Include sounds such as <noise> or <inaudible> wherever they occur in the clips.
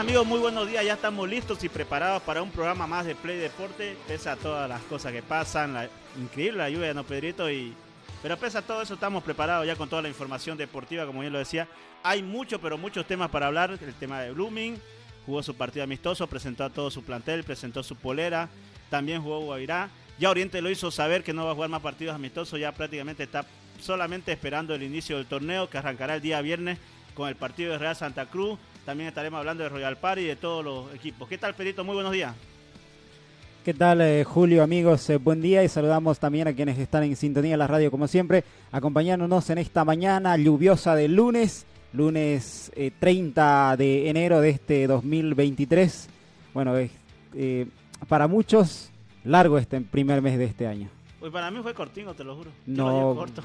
Amigos? Muy buenos días, ya estamos listos y preparados para un programa más de Play Deporte, pese a todas las cosas que pasan, la, increíble la lluvia, ¿no, Pedrito? Y, pero pese a todo eso estamos preparados ya con toda la información deportiva, como bien lo decía. Hay mucho, pero muchos temas para hablar, el tema de Blooming, jugó su partido amistoso, presentó a todo su plantel, presentó su polera, también jugó Guavirá. Ya Oriente lo hizo saber que no va a jugar más partidos amistosos, ya prácticamente está solamente esperando el inicio del torneo que arrancará el día viernes con el partido de Real Santa Cruz. También estaremos hablando de Royal Party y de todos los equipos. ¿Qué tal, Perito? Muy buenos días. ¿Qué tal, eh, Julio, amigos? Eh, buen día y saludamos también a quienes están en sintonía de la radio, como siempre, acompañándonos en esta mañana lluviosa del lunes, lunes eh, 30 de enero de este 2023. Bueno, eh, para muchos, largo este primer mes de este año. Pues para mí fue cortino, te lo juro. No. corto.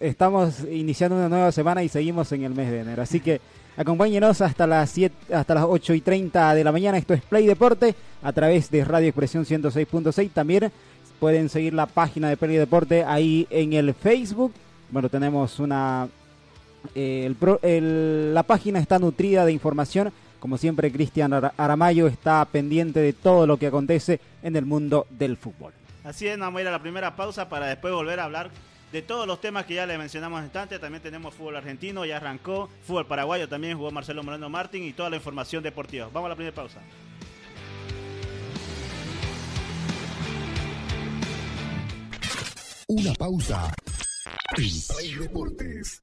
Estamos iniciando una nueva semana y seguimos en el mes de enero. Así que <laughs> acompáñenos hasta las 7, hasta las 8 y 30 de la mañana. Esto es Play Deporte a través de Radio Expresión 106.6. También pueden seguir la página de Play Deporte ahí en el Facebook. Bueno, tenemos una. eh, la página está nutrida de información. Como siempre, Cristian Ara- Aramayo está pendiente de todo lo que acontece en el mundo del fútbol. Así es, vamos a ir a la primera pausa para después volver a hablar de todos los temas que ya le mencionamos antes. También tenemos fútbol argentino, ya arrancó. Fútbol paraguayo también jugó Marcelo Moreno Martín y toda la información deportiva. Vamos a la primera pausa. Una pausa. En Deportes.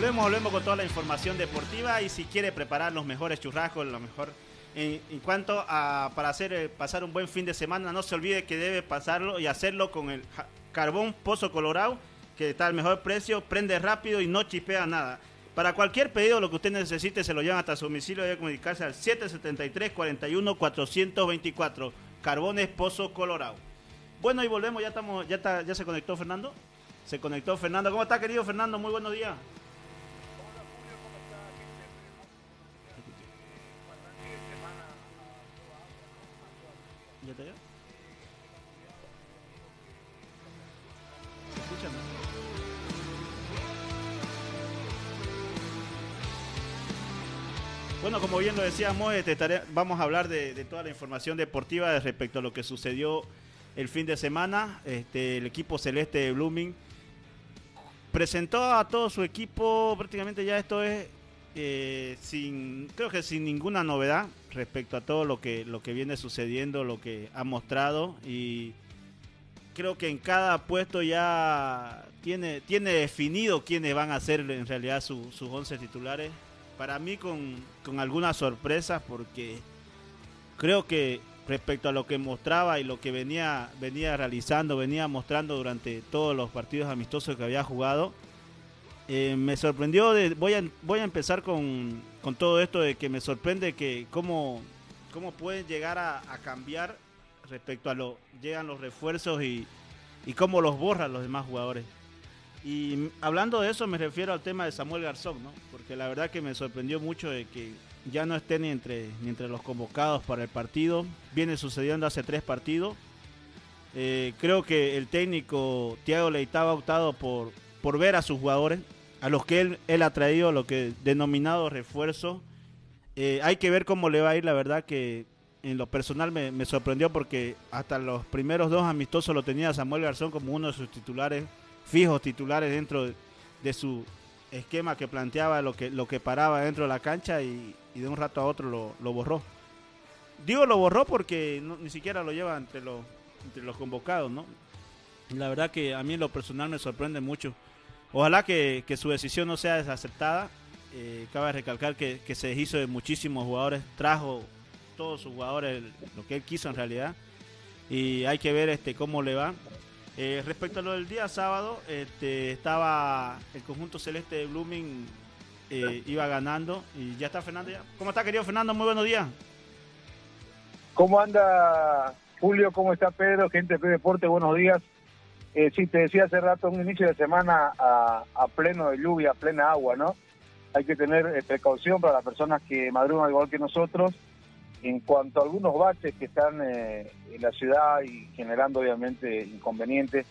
Volvemos, volvemos con toda la información deportiva y si quiere preparar los mejores churrascos, lo mejor en, cuanto a para hacer eh, pasar un buen fin de semana, no se olvide que debe pasarlo y hacerlo con el carbón Pozo Colorado, que está al mejor precio, prende rápido y no chipea nada. Para cualquier pedido, lo que usted necesite, se lo llevan hasta su domicilio. Debe comunicarse al 773-41-424. Carbones Pozo Colorado. Bueno, y volvemos. Ya estamos, ya está, ya se conectó Fernando. Se conectó Fernando. ¿Cómo está, querido Fernando? Muy buenos días. ¿Ya te escucha, no? Bueno, como bien lo decíamos, vamos a hablar de, toda la información deportiva respecto a lo que sucedió el fin de semana. Este, el equipo celeste de Blooming presentó a todo su equipo, prácticamente ya esto es eh, sin, creo que sin ninguna novedad respecto a todo lo que, lo que viene sucediendo, lo que ha mostrado y creo que en cada puesto ya tiene, tiene definido quiénes van a ser en realidad sus 11 titulares. Para mí con, con algunas sorpresas porque creo que respecto a lo que mostraba y lo que venía, venía realizando, venía mostrando durante todos los partidos amistosos que había jugado, eh, me sorprendió, de, voy, a, voy a empezar con, con, todo esto de que me sorprende que cómo, cómo pueden llegar a, cambiar respecto a lo, llegan los refuerzos y, y cómo los borran los demás jugadores. Y hablando de eso me refiero al tema de Samuel Garzón, ¿no? Porque la verdad que me sorprendió mucho de que ya no esté ni entre, entre los convocados para el partido. Viene sucediendo hace tres partidos. Eh, creo que el técnico Thiago Leitao ha optado por, por ver a sus jugadores, a los que él, ha traído, lo que denominado refuerzo. Eh, hay que ver cómo le va a ir, la verdad que en lo personal me, sorprendió porque hasta los primeros dos amistosos lo tenía Samuel Garzón como uno de sus titulares fijos titulares dentro de, su esquema que planteaba lo que, lo que paraba dentro de la cancha y, de un rato a otro lo, borró. Digo lo borró porque ni siquiera lo lleva entre los, entre los convocados, ¿no? La verdad que a mí en lo personal me sorprende mucho. Ojalá que, su decisión no sea desaceptada. Eh, cabe recalcar que, que, se deshizo de muchísimos jugadores, trajo todos sus jugadores lo que él quiso en realidad. Y hay que ver este cómo le va. Eh, respecto a lo del día sábado, este, estaba el conjunto celeste de Blooming, eh, iba ganando y ya está Fernando. Ya. ¿Cómo está, querido Fernando? Muy buenos días. ¿Cómo anda Julio? ¿Cómo está Pedro? Gente de Deporte, buenos días. Eh, sí, te decía hace rato, un inicio de semana a, pleno de lluvia, a plena agua, ¿no? Hay que tener eh, precaución para las personas que madrugan igual que nosotros en cuanto a algunos baches que están eh, en la ciudad y generando obviamente inconvenientes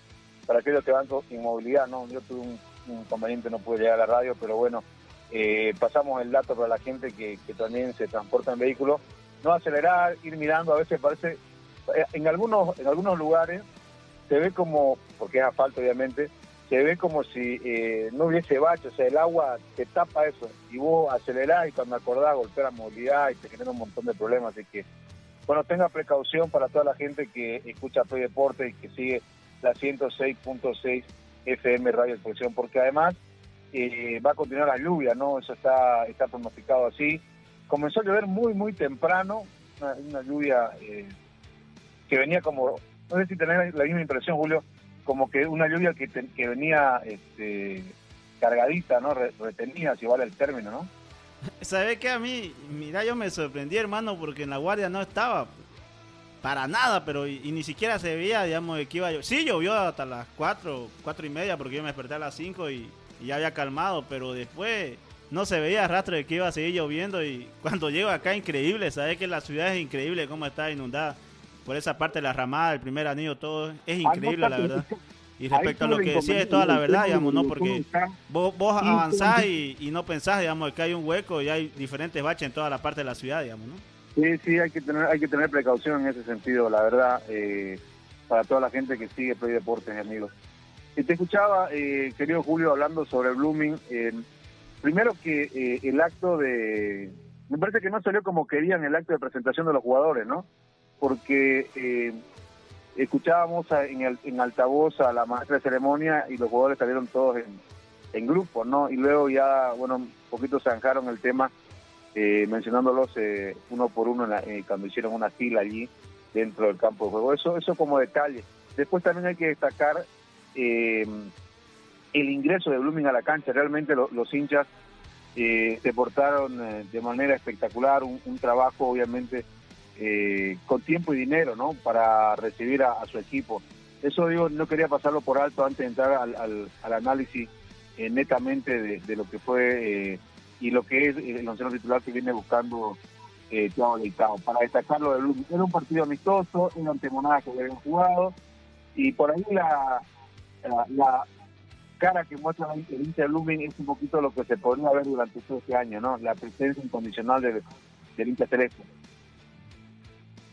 para aquellos que van con inmovilidad, ¿no? Yo tuve un, inconveniente, no pude llegar a la radio, pero bueno, eh, pasamos el dato para la gente que, también se transporta en vehículos. No acelerar, ir mirando, a veces parece, eh, en algunos, en algunos lugares se ve como, porque es asfalto obviamente, se ve como si eh, no hubiese bache, o sea, el agua te tapa eso, y vos acelerás y cuando acordás golpea la movilidad y te genera un montón de problemas, así que, bueno, tenga precaución para toda la gente que escucha Play Deporte y que sigue la 106.6 FM Radio Expresión, porque además eh, va a continuar la lluvia, ¿no? Eso está, está pronosticado así. Comenzó a llover muy, muy temprano, una, lluvia eh, que venía como, no sé si tenés la misma impresión, Julio, como que una lluvia que, que venía este, cargadita, ¿no? retenida, si vale el término, ¿no? ¿Sabe que a mí, mira, yo me sorprendí, hermano, porque en la guardia no estaba para nada, pero y, ni siquiera se veía, digamos, que iba a. Sí, llovió hasta las cuatro, cuatro y media, porque yo me desperté a las 5 y, ya había calmado, pero después no se veía rastro de que iba a seguir lloviendo y cuando llego acá, increíble, ¿sabes que la ciudad es increíble cómo está inundada? Por esa parte de la ramada, el primer anillo, todo es increíble, la verdad. <laughs> Y respecto a lo que decía, es toda la verdad, digamos, ¿no? Porque vos, vos avanzás y, no pensás, digamos, que hay un hueco y hay diferentes baches en toda la parte de la ciudad, digamos, ¿no? Sí, sí, hay que tener, hay que tener precaución en ese sentido, la verdad, eh, para toda la gente que sigue Play Deportes, amigos. Y te escuchaba, eh, querido Julio, hablando sobre Blooming. Eh, primero que el acto de... Me parece que no salió como querían el acto de presentación de los jugadores, ¿no? Porque eh, escuchábamos en, el, en altavoz a la maestra de ceremonia y los jugadores salieron todos en, en grupo, ¿no? Y luego ya, bueno, un poquito zanjaron el tema eh, mencionándolos eh, uno por uno en cuando hicieron una fila allí dentro del campo de juego. Eso, eso como detalle. Después también hay que destacar el ingreso de Blooming a la cancha. Realmente los hinchas se portaron de manera espectacular, un, un trabajo obviamente eh, con tiempo y dinero, ¿no? Para recibir a, su equipo. Eso digo, no quería pasarlo por alto antes de entrar al, análisis eh, netamente de, lo que fue eh, y lo que es el onceno titular que viene buscando eh, Leitao. Para destacarlo de era un partido amistoso, una antemonada que habían jugado y por ahí la, la, cara que muestra el Inter Blooming es un poquito lo que se podría ver durante todo este año, ¿no? La presencia incondicional del, del Celeste.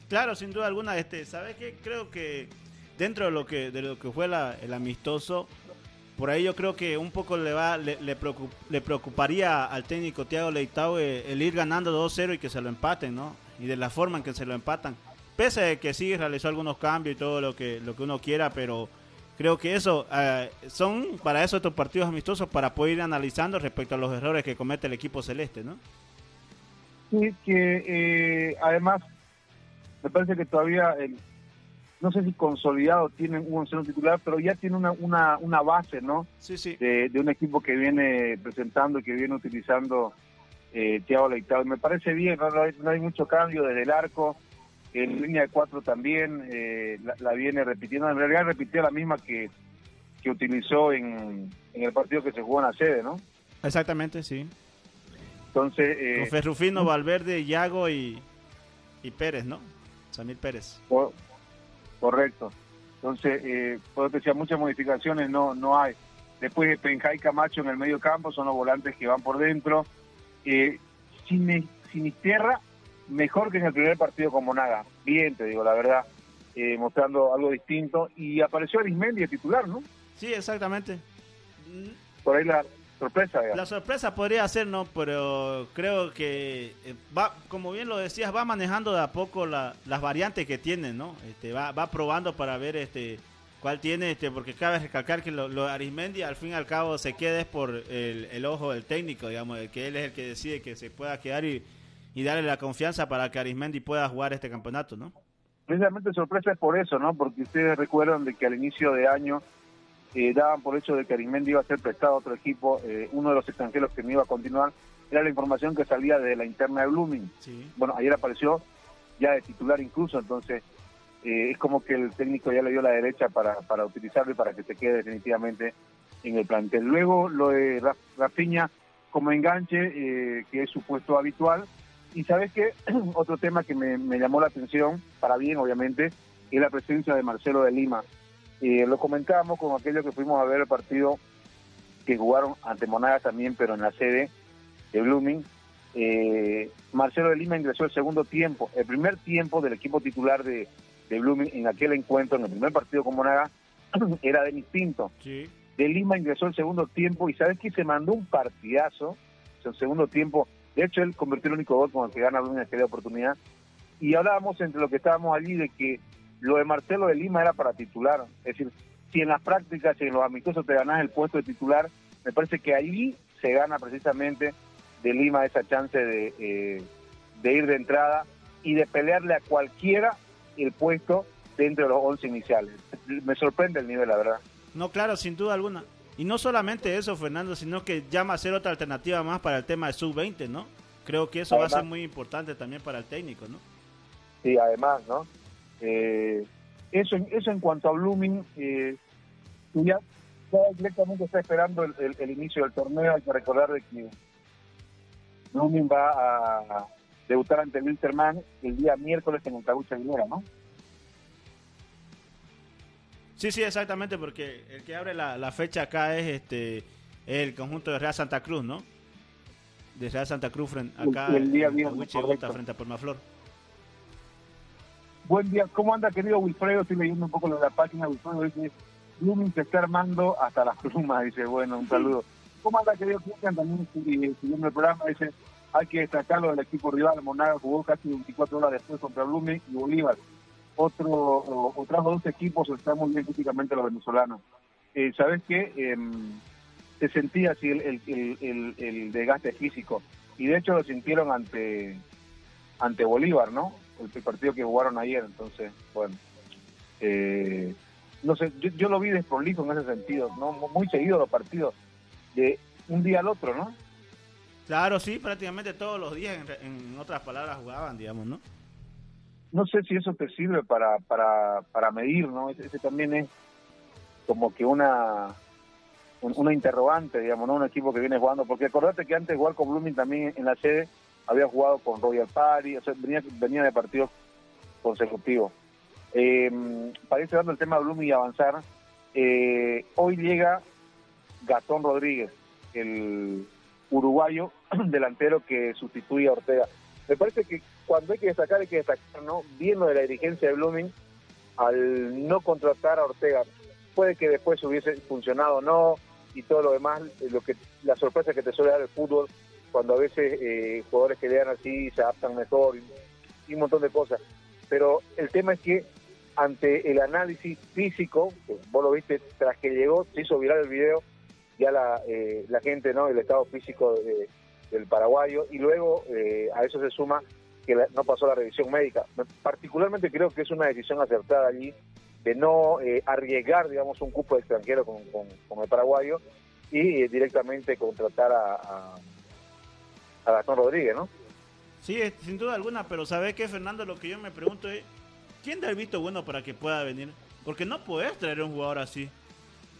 Claro, sin duda alguna, este, ¿sabes qué? Creo que dentro de lo que de lo que fue la, el amistoso, por ahí yo creo que un poco le va le, le, preocuparía al técnico Thiago Leitao el, ir ganando 2-0 y que se lo empaten, ¿no? Y de la forma en que se lo empatan. Pese a que sí realizó algunos cambios y todo lo que lo que uno quiera, pero creo que eso eh, son para eso estos partidos amistosos para poder ir analizando respecto a los errores que comete el equipo celeste, ¿no? Sí, que eh, además me parece que todavía, el, no sé si consolidado tienen un seno titular, pero ya tiene una, una, una base, ¿no? Sí, sí. De, un equipo que viene presentando y que viene utilizando eh, Thiago Leitao. Me parece bien, no, hay, mucho cambio desde el arco. En línea de cuatro también eh, la, viene repitiendo. En realidad repitió la misma que, que utilizó en, en el partido que se jugó en la sede, ¿no? Exactamente, sí. Entonces. Eh, Con Ferrufino, Valverde, Yago y, y Pérez, ¿no? Samir Pérez. correcto. Entonces, eh, puedo decir, muchas modificaciones no no hay. Después de Penjay Camacho en el medio campo, son los volantes que van por dentro. Eh, sin, Sinisterra, mejor que en el primer partido con Monaga. Bien, te digo, la verdad, eh, mostrando algo distinto. Y apareció Arismendi de titular, ¿no? Sí, exactamente. Por ahí la, sorpresa. La sorpresa podría ser, no, pero creo que eh, va, como bien lo decías, va manejando de a poco las variantes que tiene, ¿no? Este, va, va probando para ver este cuál tiene, este, porque cabe recalcar que lo, lo Arismendi al fin y al cabo se queda es por el, ojo del técnico, digamos, que él es el que decide que se pueda quedar y, y darle la confianza para que Arismendi pueda jugar este campeonato, ¿no? Precisamente sorpresa es por eso, ¿no? Porque ustedes recuerdan de que al inicio de año eh, daban por hecho de que Arismendi iba a ser prestado a otro equipo, eh, uno de los extranjeros que no iba a continuar, era la información que salía de la interna de Blooming. Bueno, ayer apareció ya de titular incluso, entonces eh, es como que el técnico ya le dio la derecha para, para utilizarlo y para que se quede definitivamente en el plantel. Luego lo de Rafiña como enganche, que es su puesto habitual. Y sabes que <clears throat> otro tema que me, me llamó la atención, para bien obviamente, es la presencia de Marcelo de Lima y lo comentábamos con aquellos que fuimos a ver el partido que jugaron ante Monagas también, pero en la sede de Blooming. Eh, Marcelo de Lima ingresó el segundo tiempo, el primer tiempo del equipo titular de, de Blooming en aquel encuentro, en el primer partido con Monagas, <clears throat> era Denis Pinto. De Lima ingresó el segundo tiempo y sabes que se mandó un partidazo, el segundo tiempo. De hecho, él convirtió el único gol con el que gana Blooming en aquella oportunidad. Y hablábamos entre los que estábamos allí de que lo de Marcelo de Lima era para titular. Es decir, si en las prácticas, y en los amistosos te ganas el puesto de titular, me parece que ahí se gana precisamente de Lima esa chance de, eh, de ir de entrada y de pelearle a cualquiera el puesto dentro de los 11 iniciales. Me sorprende el nivel, la verdad. No, claro, sin duda alguna. Y no solamente eso, Fernando, sino que llama a ser otra alternativa más para el tema de sub-20, ¿no? Creo que eso va a ser muy importante también para el técnico, ¿no? Sí, además, ¿no? Eh, eso, eso en cuanto a Blooming, eh, ya, directamente está esperando el, inicio del torneo. Hay que recordar de que Blooming va a debutar ante el Wilterman el día miércoles en Montagucha Aguilera, ¿no? Sí, sí, exactamente, porque el que abre la, fecha acá es este el conjunto de Real Santa Cruz, ¿no? De Real Santa Cruz acá el, día viernes, frente a Palmaflor. Buen día, ¿cómo anda querido Wilfredo? Estoy leyendo un poco de la página, Wilfredo dice, Blooming se está armando hasta las plumas, <laughs> dice, bueno, un saludo. ¿Cómo anda querido Cristian? También siguiendo el programa, dice, hay que destacarlo del equipo rival, Monaga jugó casi 24 horas después contra Blooming y Bolívar. Otro, otros dos equipos están muy bien físicamente los venezolanos. Eh, ¿Sabes qué? Em, se sentía así el, el, el, el, desgaste físico y de hecho lo sintieron ante ante Bolívar, ¿no? El, partido que jugaron ayer, entonces, bueno, eh, no sé, yo, lo vi desprolijo en ese sentido, ¿no? Muy seguido los partidos, de un día al otro, ¿no? Claro, sí, prácticamente todos los días, en, otras palabras, jugaban, digamos, ¿no? No sé si eso te sirve para, para, para medir, ¿no? Ese, también es como que una una interrogante, digamos, ¿no? Un equipo que viene jugando, porque acordate que antes jugar con Blooming también en la sede había jugado con Royal Party, o sea, venía, venía de partidos consecutivos. Eh, para ir cerrando el tema de Blooming y avanzar, eh, hoy llega Gastón Rodríguez, el uruguayo <clears throat> delantero que sustituye a Ortega. Me parece que cuando hay que destacar, hay que destacar, ¿no? Bien lo de la dirigencia de Blooming al no contratar a Ortega. Puede que después hubiese funcionado o no, y todo lo demás, eh, lo que la sorpresa que te suele dar el fútbol, cuando a veces eh, jugadores que lean así se adaptan mejor y, un montón de cosas. Pero el tema es que ante el análisis físico, vos lo viste tras que llegó, se hizo viral el video, ya la, eh, la gente, ¿no? El estado físico de- del paraguayo, y luego eh, a eso se suma que la- no pasó la revisión médica. Me- Particularmente creo que es una decisión acertada allí de no eh, arriesgar, digamos, un cupo extranjero con, con- el paraguayo y eh, directamente contratar a, a Gastón Rodríguez, ¿no? Sí, sin duda alguna, pero ¿sabes qué, Fernando? Lo que yo me pregunto es, ¿quién da el visto bueno para que pueda venir? Porque no puedes traer un jugador así.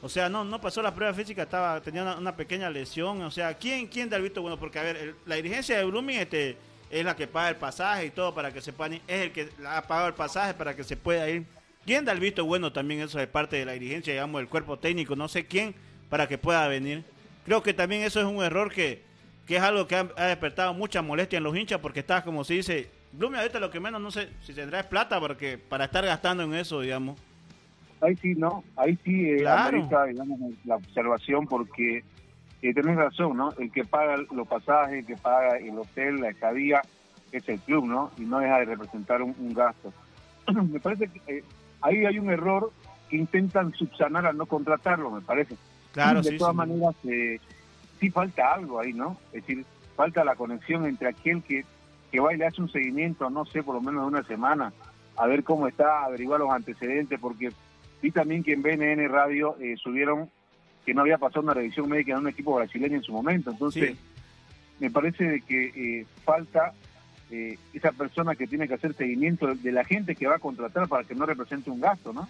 O sea, no no pasó la prueba física, estaba tenía una, pequeña lesión. O sea, ¿quién quién da el visto bueno? Porque, a ver, la dirigencia de Blooming este, es la que paga el pasaje y todo para que se puedan ir. Es el que ha pagado el pasaje para que se pueda ir. ¿Quién da el visto bueno también eso de parte de la dirigencia, digamos, del cuerpo técnico? No sé quién para que pueda venir. Creo que también eso es un error que, que es algo que ha, ha despertado mucha molestia en los hinchas porque está, como se dice, Blooming ahorita lo que menos no sé si tendrá es plata porque para estar gastando en eso, digamos. Ahí sí, ¿no? Ahí sí eh, Claro. amerita, digamos, la observación porque eh, tenés razón, ¿no? El que paga los pasajes, el que paga el hotel, la estadía, es el club, ¿no? Y no deja de representar un, un gasto. <clears throat> me parece que eh, ahí hay un error que intentan subsanar al no contratarlo, me parece. Claro, de sí, todas sí. maneras, eh, sí falta algo ahí, ¿no? Es decir, falta la conexión entre aquel que, que va y le hace un seguimiento, no sé, por lo menos de una semana, a ver cómo está, averiguar los antecedentes, porque vi también que en BNN Radio eh, subieron que no había pasado una revisión médica en un equipo brasileño en su momento. Entonces, Sí. me parece que eh, falta eh, esa persona que tiene que hacer seguimiento de la gente que va a contratar para que no represente un gasto, ¿no?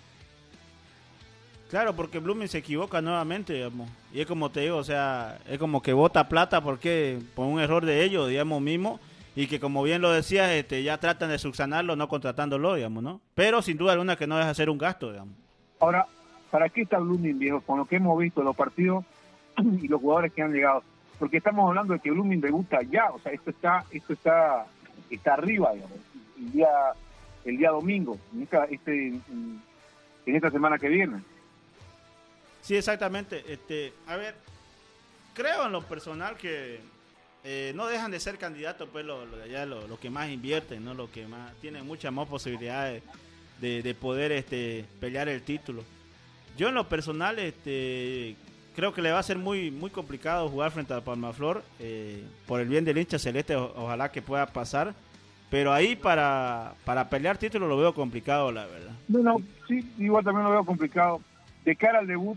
Claro, porque Blooming se equivoca nuevamente, digamos. Y es como te digo, o sea, es como que bota plata porque por un error de ellos, digamos, mismo. Y que como bien lo decías, este, ya tratan de subsanarlo no contratándolo, digamos, ¿no? Pero sin duda alguna que no deja de ser un gasto, digamos. Ahora, ¿para qué está Blooming, viejo? Con lo que hemos visto, los partidos <clears throat> y los jugadores que han llegado. Porque estamos hablando de que Blooming debuta ya, o sea, esto está esto está está arriba, digamos, el día el día domingo, en esta, este, en esta semana que viene. Sí, exactamente. Este, a ver, creo en lo personal que eh, no dejan de ser candidatos, pues lo, de allá, lo, que más invierten, no, lo que más tienen muchas más posibilidades de, de poder este pelear el título. Yo en lo personal, este, creo que le va a ser muy muy complicado jugar frente a Palmaflor eh, por el bien del hincha celeste. ojalá que pueda pasar. Pero ahí para, para pelear título lo veo complicado, la verdad. No, sí, igual también lo veo complicado. De cara al debut,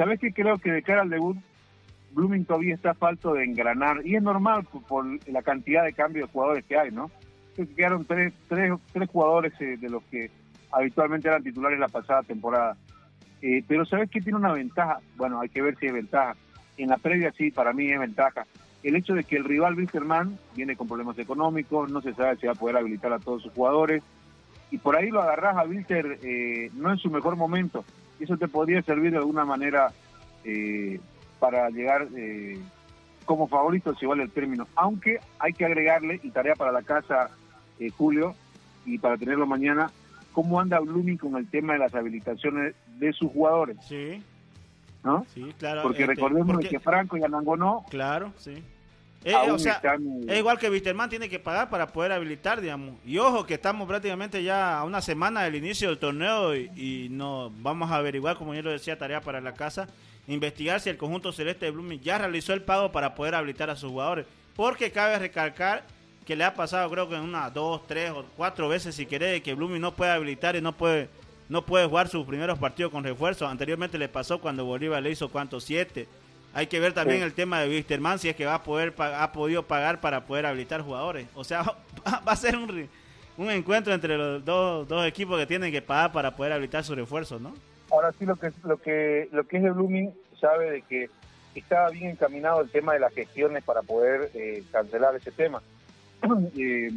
¿sabes qué? Creo que de cara al debut, Blooming todavía está falto de engranar. Y es normal por, la cantidad de cambios de jugadores que hay, ¿no? Que quedaron tres, tres, tres jugadores eh, de los que habitualmente eran titulares la pasada temporada. Eh, pero ¿sabes qué tiene una ventaja? Bueno, hay que ver si es ventaja. En la previa sí, para mí es ventaja. El hecho de que el rival Wilstermann viene con problemas económicos, no se sabe si va a poder habilitar a todos sus jugadores y por ahí lo agarrás a Wilter eh, no en su mejor momento. Eso te podría servir de alguna manera eh, para llegar eh, como favorito, si vale el término. Aunque hay que agregarle, y tarea para la casa, eh, Julio, y para tenerlo mañana, cómo anda Blooming con el tema de las habilitaciones de sus jugadores, Sí, ¿no? sí, claro. Porque este, recordemos porque- que Franco y Anango no, Claro, sí. Eh, aún o sea, están... eh, es igual que Wisterman tiene que pagar para poder habilitar, digamos. Y ojo que estamos prácticamente ya a una semana del inicio del torneo y, y no vamos a averiguar, como yo lo decía, tarea para la casa, investigar si el conjunto celeste de Blooming ya realizó el pago para poder habilitar a sus jugadores. Porque cabe recalcar que le ha pasado creo que una, dos, tres o cuatro veces si querés que Blooming no puede habilitar y no puede no puede jugar sus primeros partidos con refuerzo. Anteriormente le pasó cuando Bolívar le hizo cuántos siete. Hay que ver también Sí. el tema de Wisterman si es que va a poder ha podido pagar para poder habilitar jugadores. O sea, <laughs> va, va a ser un, un encuentro entre los dos, dos equipos que tienen que pagar para poder habilitar sus refuerzos, ¿no? Ahora sí lo que lo que lo que es de Blooming sabe de que estaba bien encaminado el tema de las gestiones para poder eh, cancelar ese tema. <clears throat> Eh,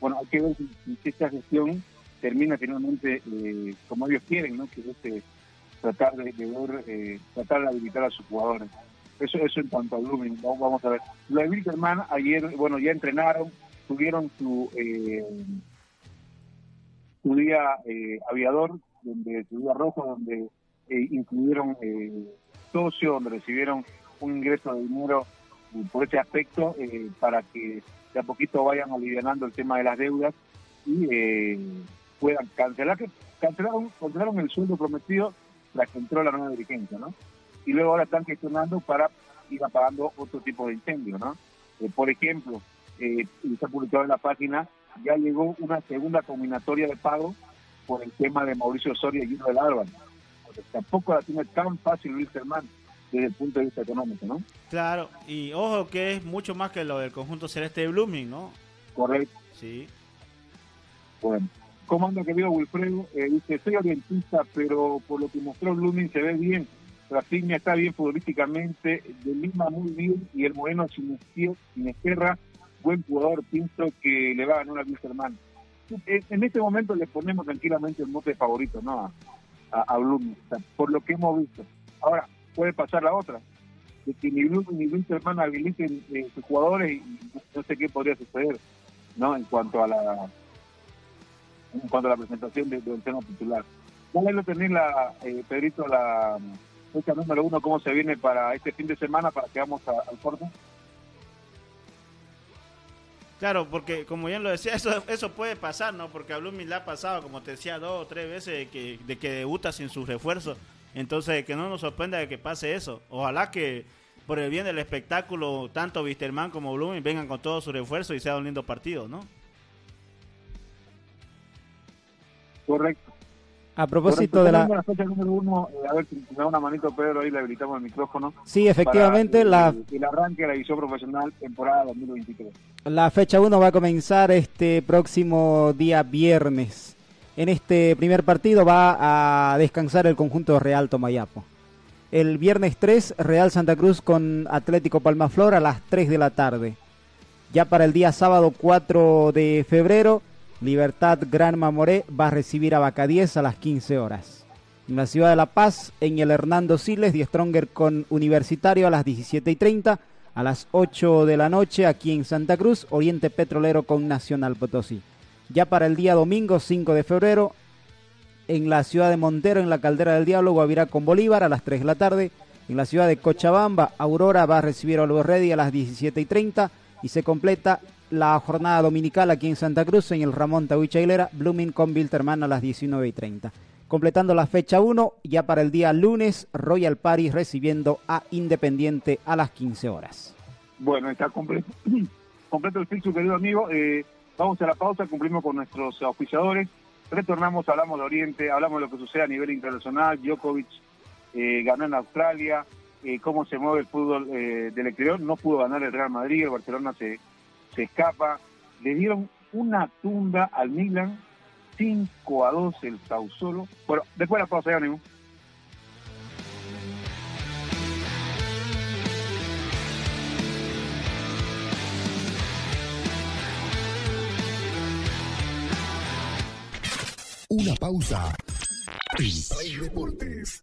bueno, hay que ver si, esta gestión termina finalmente eh, como ellos quieren, ¿no? Que es este, tratar de, ver, eh, tratar de habilitar a sus jugadores. Eso, eso en cuanto a Blooming, vamos, a ver. Lo de ayer, bueno, ya entrenaron, tuvieron su, eh, su día eh, aviador, donde su día rojo, donde eh, incluyeron socio, donde recibieron un ingreso de dinero por ese aspecto para que de a poquito vayan aliviando el tema de las deudas y puedan cancelar, cancelaron, cancelaron el sueldo prometido la que entró la nueva dirigencia, ¿no? Y luego ahora están gestionando para ir apagando otro tipo de incendios, ¿no? Eh, por ejemplo, eh, y está publicado en la página, ya llegó una segunda combinatoria de pago por el tema de Mauricio Soria y Guido del Álvaro. tampoco la tiene tan fácil Luis Germán desde el punto de vista económico, ¿no? Claro, y ojo que es mucho más que lo del conjunto celeste de Blooming, ¿no? Correcto. Sí. Bueno, ¿Cómo anda querido Wilfredo? Eh, dice, soy orientista, pero por lo que mostró Blooming se ve bien. Rafinha está bien futbolísticamente, de Lima muy bien, y el Moreno sin, buen jugador, pienso que le va a ganar a Wilstermann. En este momento le ponemos tranquilamente el mote favorito, ¿no? A, a, por lo que hemos visto. Ahora, puede pasar la otra, de que ni Blooming ni Wilstermann habiliten eh, sus jugadores y no sé qué podría suceder, ¿no? En cuanto a la en cuanto a la presentación del tema titular. Dale lo tener la, eh, Pedrito, la fecha número uno, cómo se viene para este fin de semana, para que vamos al corte. Claro, porque como bien lo decía, <laughs> eso eso puede pasar, ¿no? Porque a Blooming le ha pasado, como te decía, dos o tres veces de que, de que debuta sin su refuerzo. Entonces, que no nos sorprenda de que pase eso. Ojalá que por el bien del espectáculo, tanto Wisterman como Blooming vengan con todo su refuerzo y sea un lindo partido, ¿no? Correcto. A propósito de la... fecha número uno, eh, a ver si me da una manito Pedro, ahí le habilitamos el micrófono. Sí, efectivamente, la... El, arranque de la edición profesional temporada 2023. La fecha 1 va a comenzar este próximo día viernes. En este primer partido va a descansar el conjunto Real Tomayapo. El viernes 3, Real Santa Cruz con Atlético Palmaflor a las 3 de la tarde. Ya para el día sábado 4 de febrero, Libertad Gran Mamoré va a recibir a 10 a las 15 horas. En la ciudad de La Paz, en el Hernando Siles, Die Stronger con Universitario a las 17 y 30. A las 8 de la noche, aquí en Santa Cruz, Oriente Petrolero con Nacional Potosí. Ya para el día domingo 5 de febrero, en la ciudad de Montero, en la Caldera del Diablo, Guavirá con Bolívar a las 3 de la tarde. En la ciudad de Cochabamba, Aurora va a recibir a Ready a las 17 y 30 y se completa la jornada dominical aquí en Santa Cruz, en el Ramón Tahuicha Hilera, Blooming con Bilterman a las 19 y 30. Completando la fecha 1, ya para el día lunes, Royal Paris recibiendo a Independiente a las 15 horas. Bueno, está completo, <clears throat> completo el fixo, querido amigo. Eh, vamos a la pausa, cumplimos con nuestros auspiciadores. Retornamos, hablamos de Oriente, hablamos de lo que sucede a nivel internacional. Djokovic eh, ganó en Australia, eh, cómo se mueve el fútbol del exterior. No pudo ganar el Real Madrid, el Barcelona se se escapa. Le dieron una tunda al Milan, 5 a 2 el Sausolo. Bueno, después la pausa, ánimo. Una pausa. En Deportes.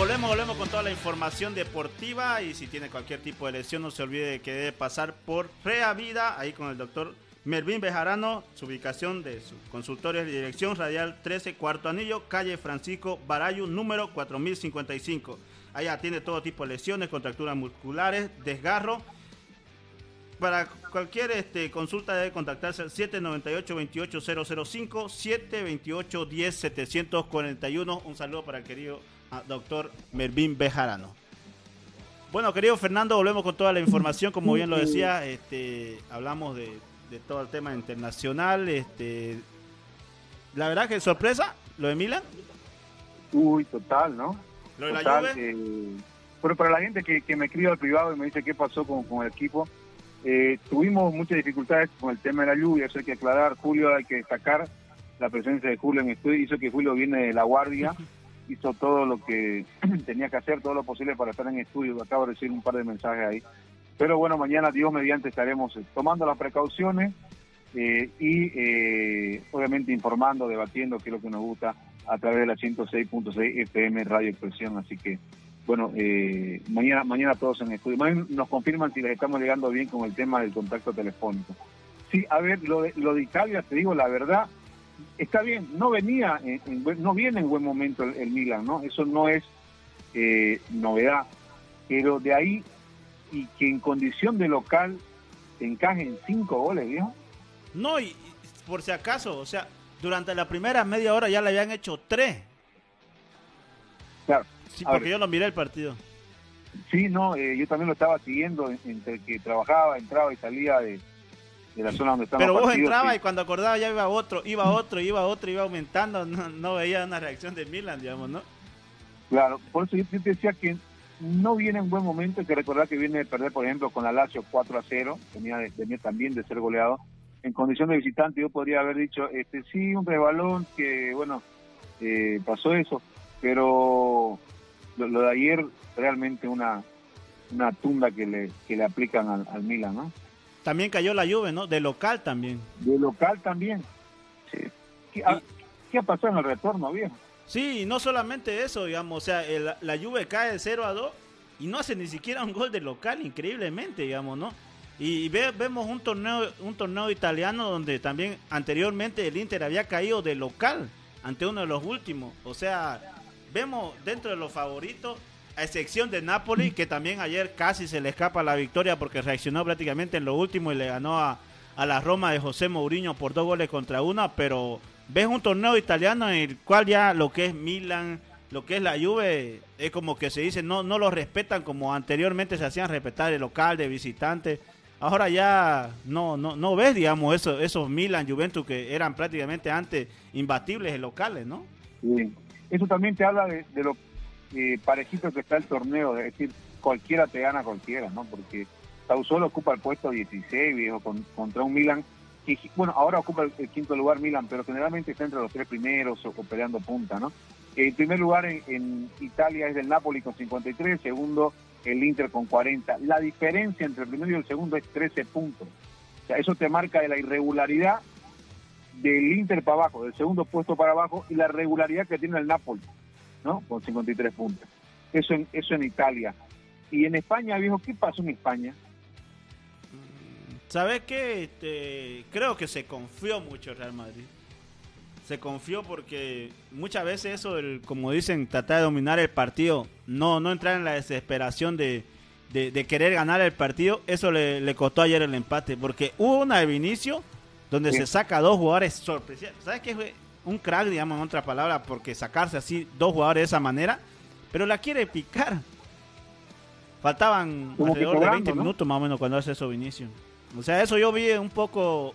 Volvemos, volvemos con toda la información deportiva y si tiene cualquier tipo de lesión no se olvide que debe pasar por Rea Vida, ahí con el doctor Mervin Bejarano, su ubicación de su consultorio de dirección radial 13, cuarto anillo, calle Francisco Barayu, número 4055. Allá tiene todo tipo de lesiones, contracturas musculares, desgarro. Para cualquier este, consulta debe contactarse al 798-28005, 728-10-741. Un saludo para el querido doctor Mervin Bejarano. Bueno, querido Fernando, volvemos con toda la información. Como bien lo decía, este, hablamos de, de todo el tema internacional. Este, la verdad que sorpresa, lo de Milan. Uy, total, ¿no? Lo de la Total, Juve. eh, pero para la gente que, que me escribe al privado y me dice qué pasó con, con el equipo, eh, tuvimos muchas dificultades con el tema de la lluvia, eso hay que aclarar. Julio, hay que destacar la presencia de Julio en estudio, hizo que Julio viene de la guardia, <laughs> hizo todo lo que <clears throat> tenía que hacer, todo lo posible para estar en estudio. Acabo de recibir un par de mensajes ahí. Pero bueno, mañana, Dios mediante, estaremos eh, tomando las precauciones eh, y eh, obviamente informando, debatiendo qué es lo que nos gusta a través de la 106.6 FM Radio Expresión. Así que, bueno, eh, mañana mañana todos en estudio. Mañana nos confirman si les estamos llegando bien con el tema del contacto telefónico. Sí, a ver, lo de, lo de Italia, te digo la verdad, está bien, no venía, en- en no viene en buen momento el, el Milan, ¿no? Eso no es eh, novedad. Pero de ahí y que en condición de local te encajen cinco goles, viejo. No, y, por si acaso, o sea, durante la primera media hora ya le habían hecho tres. Claro. Sí, porque ver. yo lo miré el partido. Sí, no, eh, yo también lo estaba siguiendo en- entre que trabajaba, entraba y salía de, de la zona donde estaban Pero vos entrabas sí. y cuando acordaba ya iba otro, iba otro, iba otro, iba aumentando. <laughs> No, no veía una reacción de Milan, digamos, ¿no? Claro, por eso yo te decía que no viene en buen momento, hay que recordar que viene de perder, por ejemplo, con la Lazio 4 a 0, venía, de- venía también de ser goleado. En condición de visitante yo podría haber dicho, este sí, un rebalón, que bueno, eh, pasó eso, pero lo, lo de ayer realmente una una tunda que le, que le aplican al, al Milan, ¿no? También cayó la Juve, ¿no? De local también. De local también. Sí. ¿Qué, ha, qué pasado en el retorno, viejo? Sí, y no solamente eso, digamos, o sea, el- la Juve cae de 0 a 2 y no hace ni siquiera un gol de local, increíblemente, digamos, ¿no? Y ve- vemos un torneo, un torneo italiano donde también anteriormente el Inter había caído de local ante uno de los últimos. O sea, vemos dentro de los favoritos, a excepción de Napoli, que también ayer casi se le escapa la victoria porque reaccionó prácticamente en lo último y le ganó a, a la Roma de José Mourinho por dos goles contra una, pero ves un torneo italiano en el cual ya lo que es Milan, lo que es la Juve, es como que se dice, no, no lo respetan como anteriormente se hacían respetar de local, de visitante. Ahora ya no, no, no ves, digamos, eso, esos Milan, Juventus que eran prácticamente antes imbatibles en locales, ¿no? Sí. Eso también te habla de, de lo eh, parejito que está el torneo, es decir, cualquiera te gana cualquiera, ¿no? Porque Tausolo ocupa el puesto 16, viejo, con- contra un Milan que, bueno, ahora ocupa el, quinto lugar Milan, pero generalmente está entre los tres primeros o, peleando punta, ¿no? El primer lugar en, en Italia es del Napoli con 53, segundo el Inter con 40. La diferencia entre el primero y el segundo es 13 puntos. O sea, eso te marca de la irregularidad del Inter para abajo, del segundo puesto para abajo y la regularidad que tiene el Napoli, ¿no? Con 53 puntos. Eso en, eso en Italia. Y en España, viejo, ¿qué pasó en España? ¿Sabes qué? Este, creo que se confió mucho el Real Madrid. Se confió porque muchas veces eso, del, como dicen, tratar de dominar el partido, no, no entrar en la desesperación de, de- de querer ganar el partido, eso le, le costó ayer el empate. Porque hubo una de Vinicio donde Sí. se saca dos jugadores sorpresivos. ¿Sabes qué? Un crack, digamos, en otra palabra, porque sacarse así dos jugadores de esa manera, pero la quiere picar. Faltaban Como alrededor de cobrando, 20 ¿no? minutos más o menos cuando hace eso Vinicio. O sea, eso yo vi un poco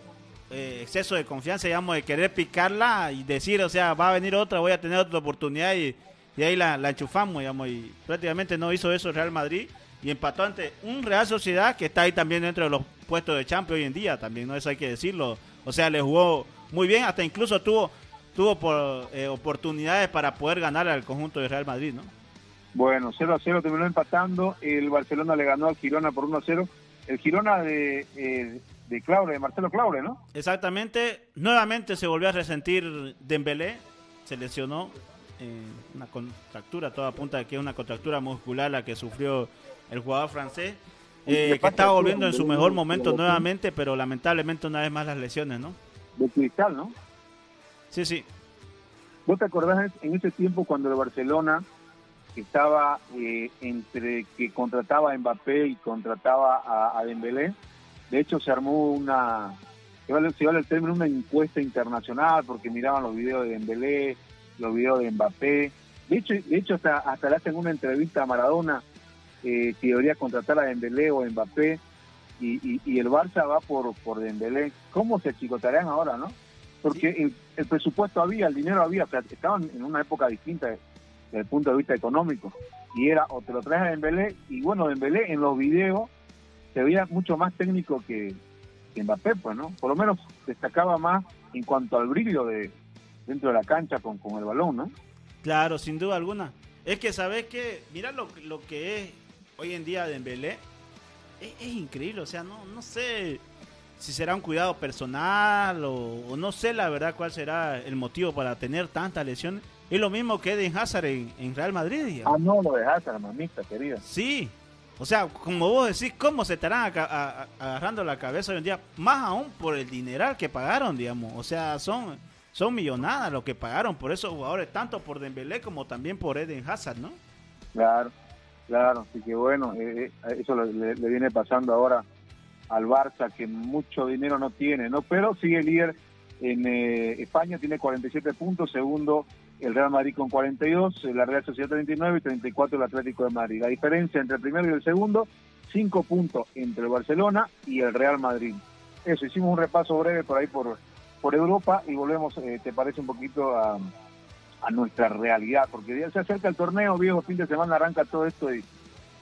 eh, exceso de confianza, digamos, de querer picarla y decir, o sea, va a venir otra, voy a tener otra oportunidad y, y ahí la, la enchufamos, digamos, y prácticamente no hizo eso el Real Madrid y empató ante un Real Sociedad que está ahí también dentro de los puestos de Champions hoy en día, también, ¿no? Eso hay que decirlo. O sea, le jugó muy bien, hasta incluso tuvo tuvo por, eh, oportunidades para poder ganar al conjunto de Real Madrid, ¿no? Bueno, 0 a 0 terminó empatando. El Barcelona le ganó al Girona por 1 a 0. El Girona de, eh, de Claure, de Marcelo Claure, ¿no? Exactamente, nuevamente se volvió a resentir Dembélé, se lesionó. eh, una contractura, toda apunta de que es una contractura muscular la que sufrió el jugador francés, eh, que está volviendo en su mejor momento nuevamente, pero lamentablemente una vez más las lesiones, ¿no? De cristal, ¿no? Sí, sí. ¿Vos te acordás en ese tiempo cuando el Barcelona estaba eh, entre que contrataba a Mbappé y contrataba a, a Dembélé? De hecho, se armó una, se vale, el término, una encuesta internacional porque miraban los videos de Dembélé, los videos de Mbappé. De hecho, de hecho hasta, hasta le hacen una entrevista a Maradona eh, si debería contratar a Dembélé o Mbappé y, el Barça va por, por Dembélé. ¿Cómo se chicotarían ahora, no? Porque el, presupuesto había, el dinero había, estaban en una época distinta desde el punto de vista económico. Y era, o te lo traes a Dembélé, y bueno, Dembélé en los videos se veía mucho más técnico que, que Mbappé, pues, ¿no? Por lo menos destacaba más en cuanto al brillo de dentro de la cancha con, con el balón, ¿no? Claro, sin duda alguna. Es que, ¿sabes qué? Mira lo, lo que es hoy en día Dembélé. Es, es increíble, o sea, no, no sé si será un cuidado personal o, no sé la verdad cuál será el motivo para tener tantas lesiones. Es lo mismo que Eden Hazard en, Real Madrid. Ah, no, lo de Hazard, mamita querida. Sí, o sea, como vos decís, ¿cómo se estarán agarrando la cabeza hoy en día? Más aún por el dineral que pagaron, digamos. O sea, son, son millonadas lo que pagaron por esos jugadores, tanto por Dembélé como también por Eden Hazard, ¿no? Claro, claro. Así que bueno, eh, eh, eso le, viene pasando ahora al Barça, que mucho dinero no tiene, ¿no? Pero sigue líder en eh, España, tiene 47 puntos, segundo el Real Madrid con 42, la Real Sociedad 39 y 34 el Atlético de Madrid. La diferencia entre el primero y el segundo, 5 puntos entre el Barcelona y el Real Madrid. Eso, hicimos un repaso breve por ahí por, por Europa y volvemos, eh, ¿te parece un poquito a, a, nuestra realidad? Porque ya se acerca el torneo, viejo, fin de semana arranca todo esto y,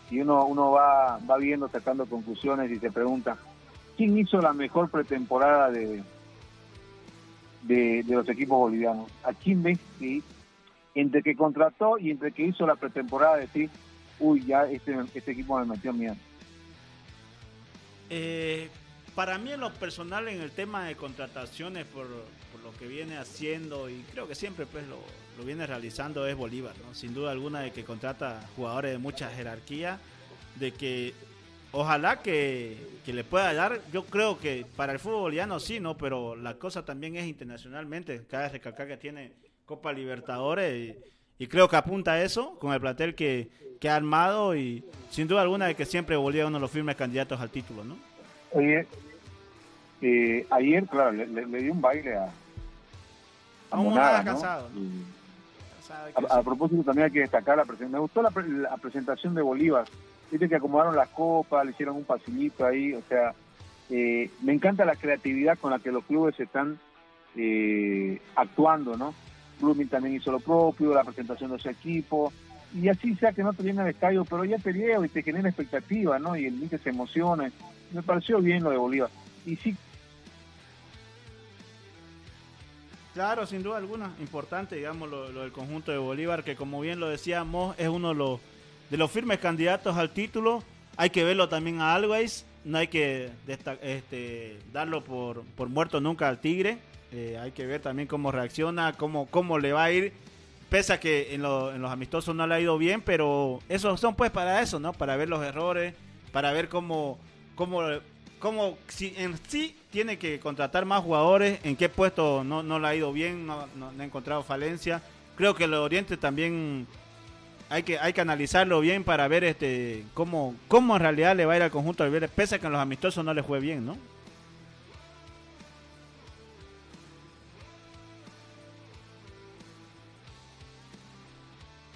y uno, uno va, va viendo, sacando conclusiones y se pregunta, ¿quién hizo la mejor pretemporada de, de, los equipos bolivianos. ¿A quién ves que entre que contrató y entre que hizo la pretemporada decir, uy, ya este, este equipo me metió miedo? Eh, para mí en lo personal en el tema de contrataciones por, lo que viene haciendo y creo que siempre pues lo, lo, viene realizando es Bolívar, ¿no? sin duda alguna de que contrata jugadores de mucha jerarquía, de que ojalá que, le pueda dar, yo creo que para el fútbol boliviano sí, ¿no? Pero la cosa también es internacionalmente, cada recalcar que tiene Copa Libertadores y, creo que apunta a eso con el plantel que, ha armado y sin duda alguna de que siempre Bolivia uno de los firmes candidatos al título, ¿no? Oye, eh, ayer, claro, le, di un baile a, a Monada, ¿no? A, propósito también hay que destacar la presentación, me gustó la, la presentación de Bolívar, Viste que acomodaron las copas, le hicieron un pasillito ahí, o sea, eh, me encanta la creatividad con la que los clubes están eh, actuando, ¿no? Blooming también hizo lo propio, la presentación de su equipo, y así sea que no te viene al estadio, pero ya te lleva y te genera expectativa, ¿no? Y el niño se emociona. Me pareció bien lo de Bolívar. Y sí. Claro, sin duda alguna, importante, digamos, lo del conjunto de Bolívar, que como bien lo decíamos, es uno de los de los firmes candidatos al título. Hay que verlo también a Always. No hay que este, darlo por, muerto nunca al Tigre. Eh, hay que ver también cómo reacciona, cómo, cómo le va a ir. Pese a que en, en, los amistosos no le ha ido bien, pero esos son pues para eso, ¿no? Para ver los errores, para ver cómo, cómo, cómo si en sí tiene que contratar más jugadores, en qué puesto no, no le ha ido bien, no, no, ha encontrado falencia. Creo que el Oriente también hay que, hay que analizarlo bien para ver este cómo, cómo en realidad le va a ir al conjunto de Vélez, pese a que en los amistosos no le fue bien, ¿no?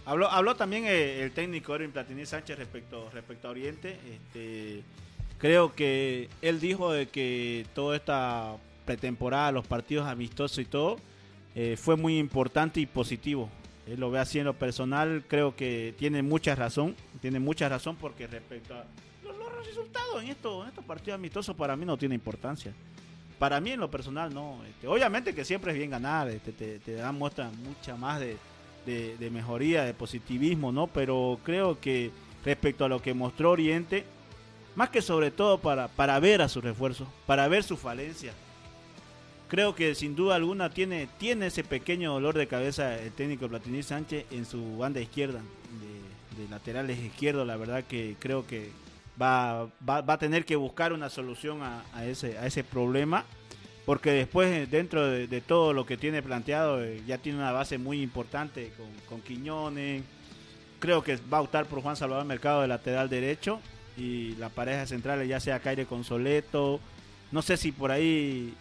Habló, habló también eh, el, técnico Erwin Platini Sánchez respecto, respecto a Oriente. Este, creo que él dijo de que toda esta pretemporada, los partidos amistosos y todo, eh, fue muy importante y positivo él lo ve así en lo personal, creo que tiene mucha razón, tiene mucha razón porque respecto a los, resultados en, esto, en estos partidos amistosos para mí no tiene importancia. Para mí en lo personal no. Este, obviamente que siempre es bien ganar, este, te, te dan muestra mucha más de, de, mejoría, de positivismo, ¿no? Pero creo que respecto a lo que mostró Oriente, más que sobre todo para, para ver a sus refuerzos, para ver su falencia, creo que sin duda alguna tiene, tiene ese pequeño dolor de cabeza el técnico Platini Sánchez en su banda izquierda, de, laterales izquierdos. La verdad que creo que va, va, a tener que buscar una solución a, ese, a ese problema, porque después eh, dentro de, todo lo que tiene planteado eh, ya tiene una base muy importante con, con Quiñones. Creo que va a optar por Juan Salvador Mercado de lateral derecho y la pareja central ya sea Caire Consoleto. No sé si por ahí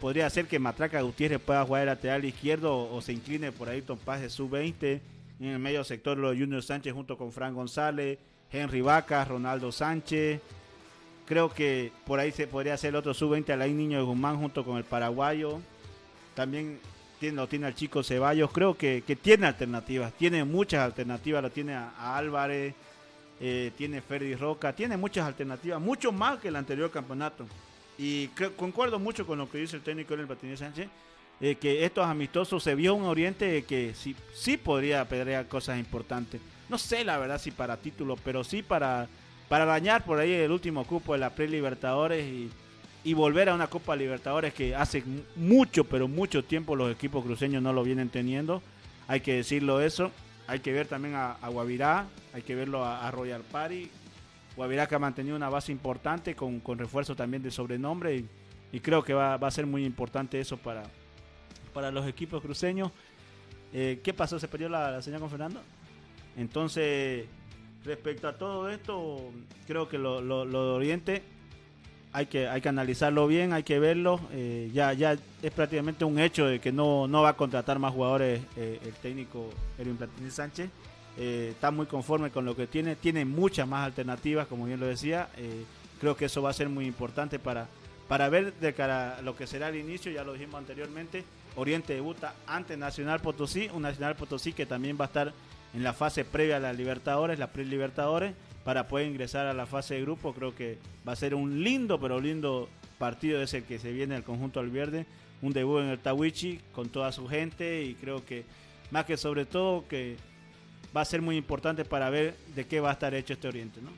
podría ser que Matraca Gutiérrez pueda jugar lateral izquierdo o, se incline por ahí Tom Paz de sub-20. En el medio sector los Junior Sánchez junto con Fran González, Henry Vaca, Ronaldo Sánchez. Creo que por ahí se podría hacer otro sub-20 Alain Niño de Guzmán junto con el paraguayo. También tiene, lo tiene al chico Ceballos. Creo que, tiene alternativas, tiene muchas alternativas. Lo tiene a, Álvarez, eh, tiene Ferdi Roca, tiene muchas alternativas, mucho más que el anterior campeonato. Y concuerdo mucho con lo que dice el técnico en el Batinés Sánchez, eh, que estos amistosos se vio un Oriente que sí, sí podría pelear cosas importantes. No sé la verdad si para título, pero sí para, para dañar por ahí el último cupo de la Pre-Libertadores y, y volver a una Copa Libertadores que hace mucho, pero mucho tiempo los equipos cruceños no lo vienen teniendo. Hay que decirlo eso. Hay que ver también a, Guavirá, hay que verlo a, a Royal Party, Guavirá que ha mantenido una base importante con, refuerzo también de sobrenombre y, creo que va, a ser muy importante eso para, para los equipos cruceños. Eh, ¿Qué pasó? ¿Se perdió la, señal con Fernando? Entonces, respecto a todo esto, creo que lo, de Oriente hay que, hay que analizarlo bien, hay que verlo. Eh, ya, ya es prácticamente un hecho de que no, no va a contratar más jugadores eh, el técnico Erwin Platini Sánchez. Eh, está muy conforme con lo que tiene, tiene muchas más alternativas, como bien lo decía, creo que eso va a ser muy importante para, para ver de cara a lo que será el inicio, ya lo dijimos anteriormente, Oriente debuta ante Nacional Potosí, un Nacional Potosí que también va a estar en la fase previa a la Libertadores, la pre-Libertadores, para poder ingresar a la fase de grupo, creo que va a ser un lindo, pero lindo partido ese que se viene el conjunto al verde, un debut en el Tawichi con toda su gente y creo que más que sobre todo que va a ser muy importante para ver de qué va a estar hecho este Oriente. ¿no?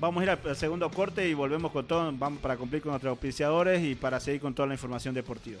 Vamos a ir al segundo corte y volvemos con todo, vamos para cumplir con nuestros auspiciadores y para seguir con toda la información deportiva.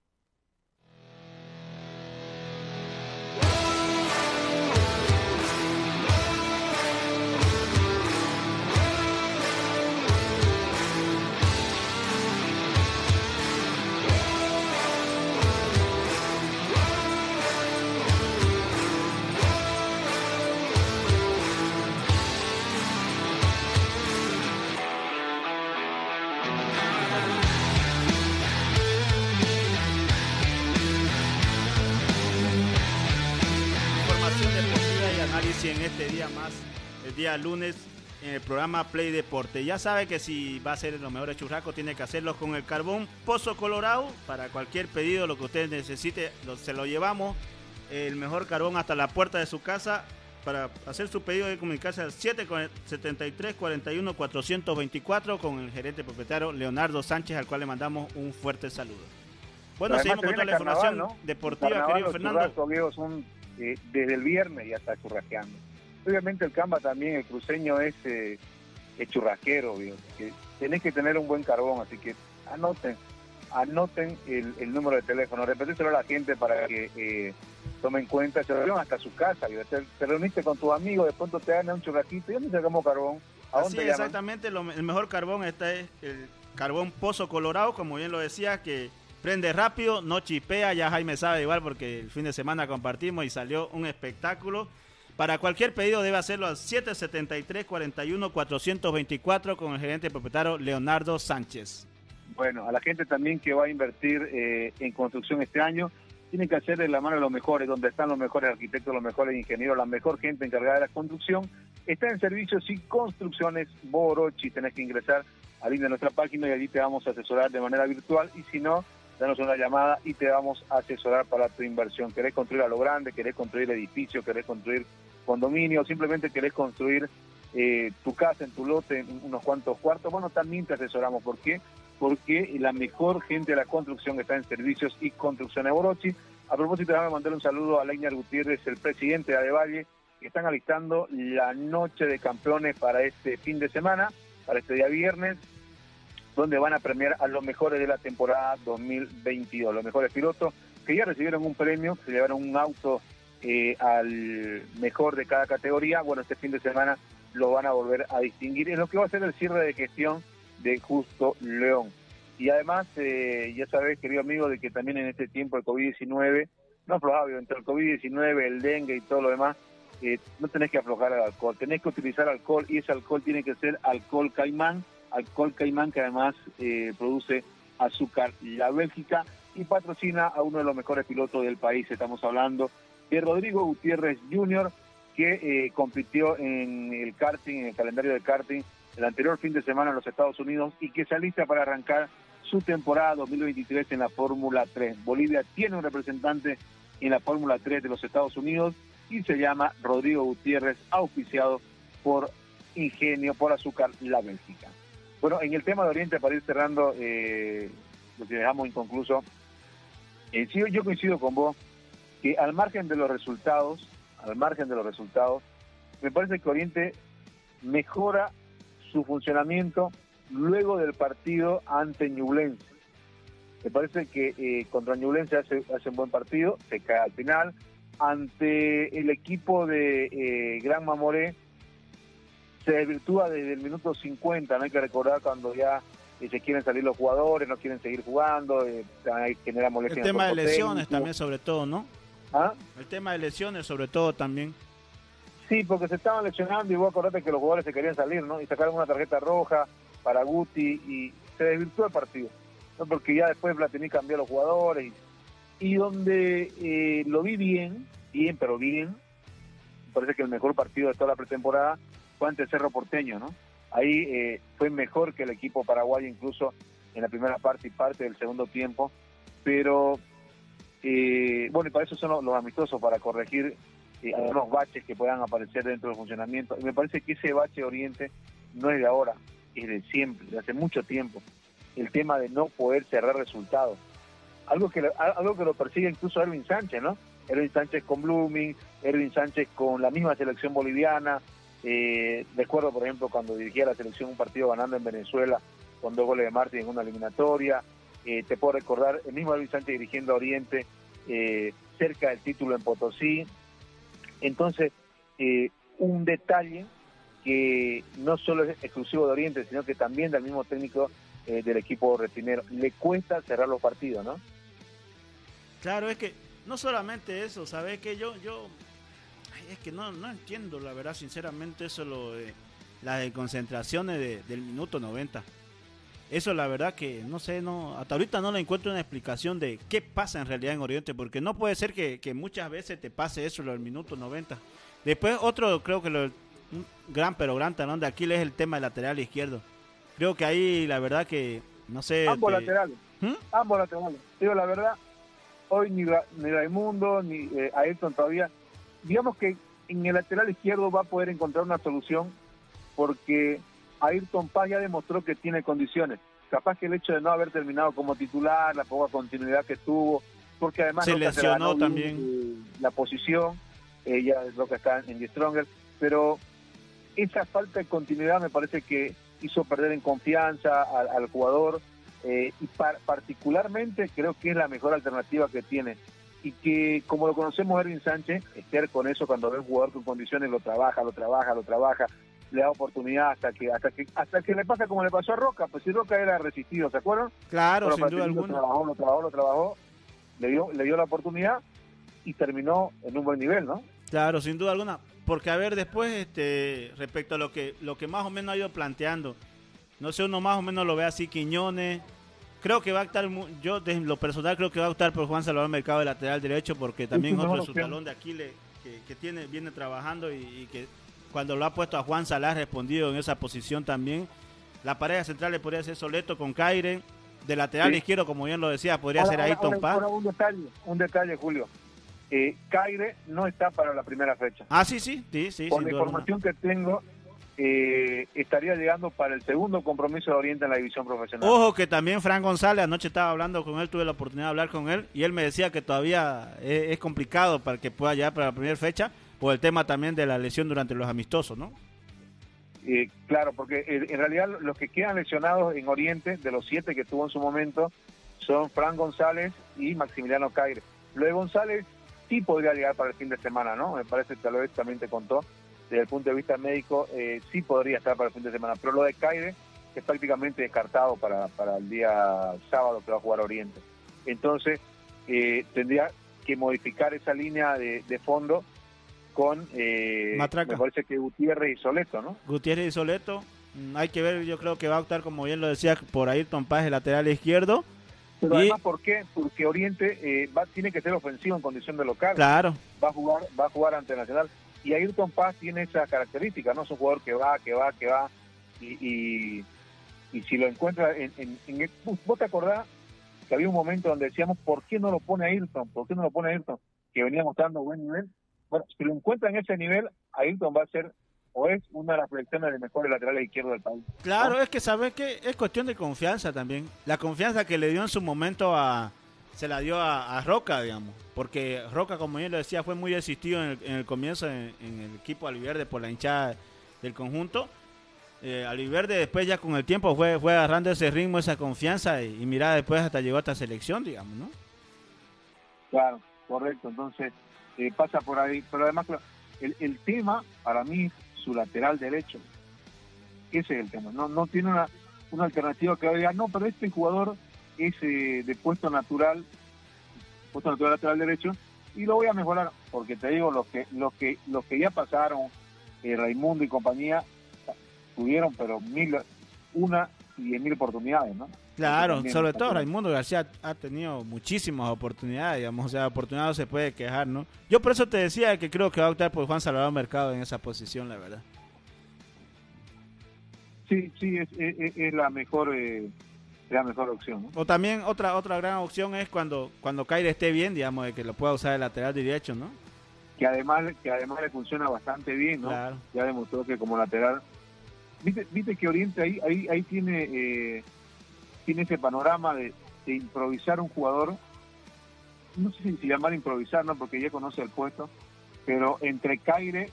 Este día más, el día lunes, en el programa Play Deporte. Ya sabe que si va a ser los mejores churrascos, tiene que hacerlo con el carbón Pozo Colorado. Para cualquier pedido, lo que usted necesite, se lo llevamos. El mejor carbón hasta la puerta de su casa. para hacer su pedido de comunicarse al 773 41 424 con el gerente propietario Leonardo Sánchez, al cual le mandamos un fuerte saludo. Bueno, seguimos con toda la información deportiva, querido Fernando. Son, eh, desde el viernes ya está churrasqueando. Obviamente el Camba también, el cruceño es, eh, churrasquero, que tenés que tener un buen carbón, así que anoten, anoten el, número de teléfono, repetíselo a la gente para que eh, tomen cuenta, se lo hasta su casa, te, reuniste con tus amigos, de pronto te dan un churrasquito y ¿dónde sacamos carbón? ¿A Así exactamente, el mejor carbón está es el carbón Pozo Colorado, como bien lo decía, que prende rápido, no chipea, ya Jaime sabe igual porque el fin de semana compartimos y salió un espectáculo. Para cualquier pedido debe hacerlo al 773 41 424 con el gerente propietario Leonardo Sánchez. Bueno, a la gente también que va a invertir eh, en construcción este año, tiene que hacer de la mano de los mejores, donde están los mejores arquitectos, los mejores ingenieros, la mejor gente encargada de la construcción. Está en servicios y construcciones Borochi. Tenés que ingresar al link de nuestra página y allí te vamos a asesorar de manera virtual. Y si no, danos una llamada y te vamos a asesorar para tu inversión. ¿Querés construir a lo grande? ¿Querés construir edificios? ¿Querés construir condominio? Simplemente querés construir eh, tu casa en tu lote, en unos cuantos cuartos. Bueno, también te asesoramos. ¿Por qué? porque la mejor gente de la construcción está en servicios y construcción de Borochi. A propósito, déjame mandar un saludo a Leñar Gutiérrez, el presidente de Adevalle, que están alistando la noche de campeones para este fin de semana, para este día viernes, donde van a premiar a los mejores de la temporada 2022, los mejores pilotos que ya recibieron un premio, se llevaron un auto eh, al mejor de cada categoría. Bueno, este fin de semana lo van a volver a distinguir. Es lo que va a ser el cierre de gestión de Justo León. Y además, eh, ya sabes, querido amigo, de que también en este tiempo el COVID-19, no aflojado, entre el COVID-19, el dengue y todo lo demás, eh, no tenés que aflojar el alcohol, tenés que utilizar alcohol y ese alcohol tiene que ser alcohol caimán, alcohol caimán que además eh, produce azúcar. La Bélgica y patrocina a uno de los mejores pilotos del país, estamos hablando de Rodrigo Gutiérrez Jr., que compitió en el karting, en el calendario de karting el anterior fin de semana en los Estados Unidos y que se alista para arrancar su temporada 2023 en la Fórmula 3. Bolivia tiene un representante en la Fórmula 3 de los Estados Unidos y se llama Rodrigo Gutiérrez, auspiciado por Ingenio, por Azúcar, la Bélgica. Bueno, en el tema de Oriente, para ir cerrando, eh, lo que dejamos inconcluso, eh, yo coincido con vos que al margen de los resultados, al margen de los resultados, me parece que Oriente mejora su funcionamiento luego del partido ante Ñublense. Me parece que eh, contra Ñublense hace un buen partido, se cae al final. Ante el equipo de eh, Gran Mamoré, se desvirtúa desde el minuto 50. No hay que recordar cuando ya eh, se quieren salir los jugadores, no quieren seguir jugando, eh, genera molestia. El tema de lesiones también, sobre todo, ¿no? ¿Ah? El tema de lesiones, sobre todo, también. Sí, porque se estaban lesionando y vos acordate que los jugadores se querían salir, ¿no? Y sacaron una tarjeta roja para Guti y se desvirtuó el partido, ¿no? Porque ya después Platini cambió a los jugadores y, donde eh, lo vi bien, bien, pero bien, parece que el mejor partido de toda la pretemporada fue ante Cerro Porteño, ¿no? Ahí eh, fue mejor que el equipo paraguayo incluso en la primera parte y parte del segundo tiempo, pero eh, bueno, y para eso son los amistosos, para corregir eh, algunos baches que puedan aparecer dentro del funcionamiento. Y me parece que ese bache Oriente no es de ahora, es de siempre, de hace mucho tiempo. El tema de no poder cerrar resultados. Algo que, algo que lo persigue incluso Erwin Sánchez, ¿no? Erwin Sánchez con Blooming, Erwin Sánchez con la misma selección boliviana. Eh, recuerdo, por ejemplo, cuando dirigía la selección un partido ganando en Venezuela con dos goles de Martín en una eliminatoria. Eh, te puedo recordar el mismo Erwin Sánchez dirigiendo a Oriente eh, cerca del título en Potosí, entonces, eh, un detalle que no solo es exclusivo de Oriente, sino que también del mismo técnico eh, del equipo retinero. Le cuesta cerrar los partidos, ¿no? Claro, es que no solamente eso, ¿sabes? Que yo, yo, es que no, no entiendo, la verdad, sinceramente, eso lo de las concentraciones del minuto 90. Eso la verdad que no sé, no hasta ahorita no le encuentro una explicación de qué pasa en realidad en Oriente, porque no puede ser que, muchas veces te pase eso en el minuto 90. Después otro, creo que lo, un gran pero gran talón de Aquiles es el tema del lateral izquierdo. Creo que ahí la verdad que, no sé... Ambos laterales, ¿Mm? ambos laterales. Digo la verdad, hoy ni, ni Raimundo ni eh, Ayrton todavía, digamos que en el lateral izquierdo va a poder encontrar una solución porque Ayrton Paz ya demostró que tiene condiciones. Capaz que el hecho de no haber terminado como titular, la poca continuidad que tuvo, porque además se lesionó también. la posición, ella es lo que está en The Stronger, pero esa falta de continuidad me parece que hizo perder en confianza al, al jugador eh, y par- particularmente creo que es la mejor alternativa que tiene y que como lo conocemos Erwin Sánchez, estar con eso cuando ve un jugador con condiciones lo trabaja, lo trabaja, lo trabaja, le da oportunidad hasta que hasta que hasta que le pasa como le pasó a Roca, pues si Roca era resistido, ¿se acuerdan? Claro, Pero sin duda Martín lo alguna. trabajó, lo trabajó, lo trabajó, le dio le dio la oportunidad y terminó en un buen nivel, ¿no? Claro, sin duda alguna. Porque a ver, después, este, respecto a lo que, lo que más o menos ha ido planteando, no sé, uno más o menos lo ve así, Quiñones. Creo que va a estar, mu- yo de lo personal creo que va a optar por Juan Salvador Mercado de lateral derecho, porque también otro de su talón de Aquiles que, que tiene, viene trabajando y, y que cuando lo ha puesto a Juan Salah ha respondido en esa posición también. La pareja central le podría ser Soleto con Caire. De lateral Sí. izquierdo, como bien lo decía, podría Ahora- ser Ayrton Paz. un detalle, un detalle, Julio. Eh, Caire no está para la primera fecha. Ah, sí, sí, sí, sí. Por sin la duda alguna. información que tengo, eh, estaría llegando para el segundo compromiso de Oriente en la división profesional. Ojo que también Fran González, anoche estaba hablando con él, tuve la oportunidad de hablar con él y él me decía que todavía es, es complicado para que pueda llegar para la primera fecha por el tema también de la lesión durante los amistosos, ¿no? Eh, claro, porque en realidad los que quedan lesionados en Oriente, de los siete que tuvo en su momento, son Fran González y Maximiliano Caire. Lo de González sí podría llegar para el fin de semana, ¿no? Me parece que tal vez también te contó, desde el punto de vista médico, eh, sí podría estar para el fin de semana. Pero lo de Caire es prácticamente descartado para, para el día sábado que va a jugar Oriente. Entonces, eh, tendría que modificar esa línea de, de fondo con, eh, Matraca. me parece que Gutiérrez y Soleto, ¿no? Gutiérrez y Soleto, mm, hay que ver, yo creo que va a optar, como bien lo decía, por Ayrton Paz, el lateral izquierdo. Pero Y- además, ¿por qué? Porque Oriente eh, va, tiene que ser ofensivo en condición de local. Claro, Va a jugar va a jugar ante Nacional. Y Ayrton Paz tiene esa característica, ¿no? Es un jugador que va, que va, que va. Y, y, si lo encuentra en, ¿Vos te acordás que había un momento donde decíamos, ¿por qué no lo pone Ayrton? ¿Por qué no lo pone Ayrton? Que venía mostrando buen nivel. Bueno, si lo encuentra en ese nivel, Ayrton va a ser o es una de las proyecciones de mejores laterales izquierdos del país. claro, es que sabes que es cuestión de confianza también. La confianza que le dio en su momento a, se la dio a, Roca, digamos, porque Roca, como bien lo decía, fue muy existido en el, en el comienzo en, el equipo aliverde por la hinchada del conjunto. Eh, Aliverde después ya con el tiempo fue, fue agarrando ese ritmo, esa confianza y, y mira, después hasta llegó a esta selección, digamos, ¿no? Claro, correcto. Entonces, eh, pasa por ahí. Pero además, el tema para mí es su lateral derecho. Ese es el tema. No, no tiene una, una alternativa que diga, no, pero este jugador es eh, de puesto natural, puesto natural lateral derecho, y lo voy a mejorar, porque te digo, los que, los que, los que ya pasaron, eh, Raimundo y compañía, tuvieron, pero mil, una y diez mil oportunidades, ¿no? Claro, También, sobre todo Raimundo García ha tenido muchísimas oportunidades, digamos, o sea, oportunidad no se puede quejar, ¿no? Yo por eso te decía que creo que va a optar por Juan Salvador Mercado en esa posición, la verdad. Sí, sí, es, es, es- la mejor eh, la mejor opción, ¿no? O también otra otra gran opción es cuando cuando Caire esté bien, digamos, de que lo pueda usar de lateral derecho, ¿no? que además que además le funciona bastante bien, ¿no? Claro. Ya demostró que como lateral, viste, viste que Oriente ahí ahí ahí tiene eh, tiene ese panorama de, de improvisar un jugador, no sé si llamar improvisar, no, porque ya conoce el puesto, pero entre Caire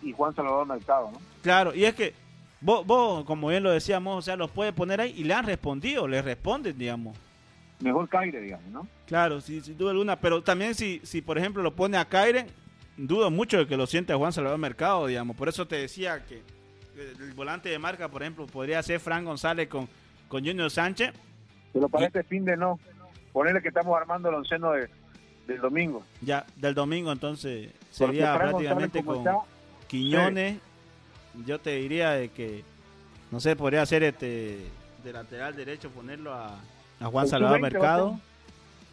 y Juan Salvador Mercado, ¿no? Claro, y es que vos, vos, como bien lo decíamos, o sea, los puede poner ahí y le han respondido, le responden, digamos. Mejor Caire, digamos, ¿no? Claro, sí, sin duda alguna, pero también si, si por ejemplo lo pone a Caire, dudo mucho de que lo siente a Juan Salvador Mercado, digamos. Por eso te decía que el, volante de marca, por ejemplo, podría ser Fran González con, con Junior Sánchez. Pero para este fin de no, ponerle que estamos armando el onceno de, del domingo. Ya del domingo, entonces sería prácticamente con Quiñones. Yo te diría de que, no sé, podría ser este de lateral derecho ponerlo a, a Juan Salvador sub-20 va a Mercado,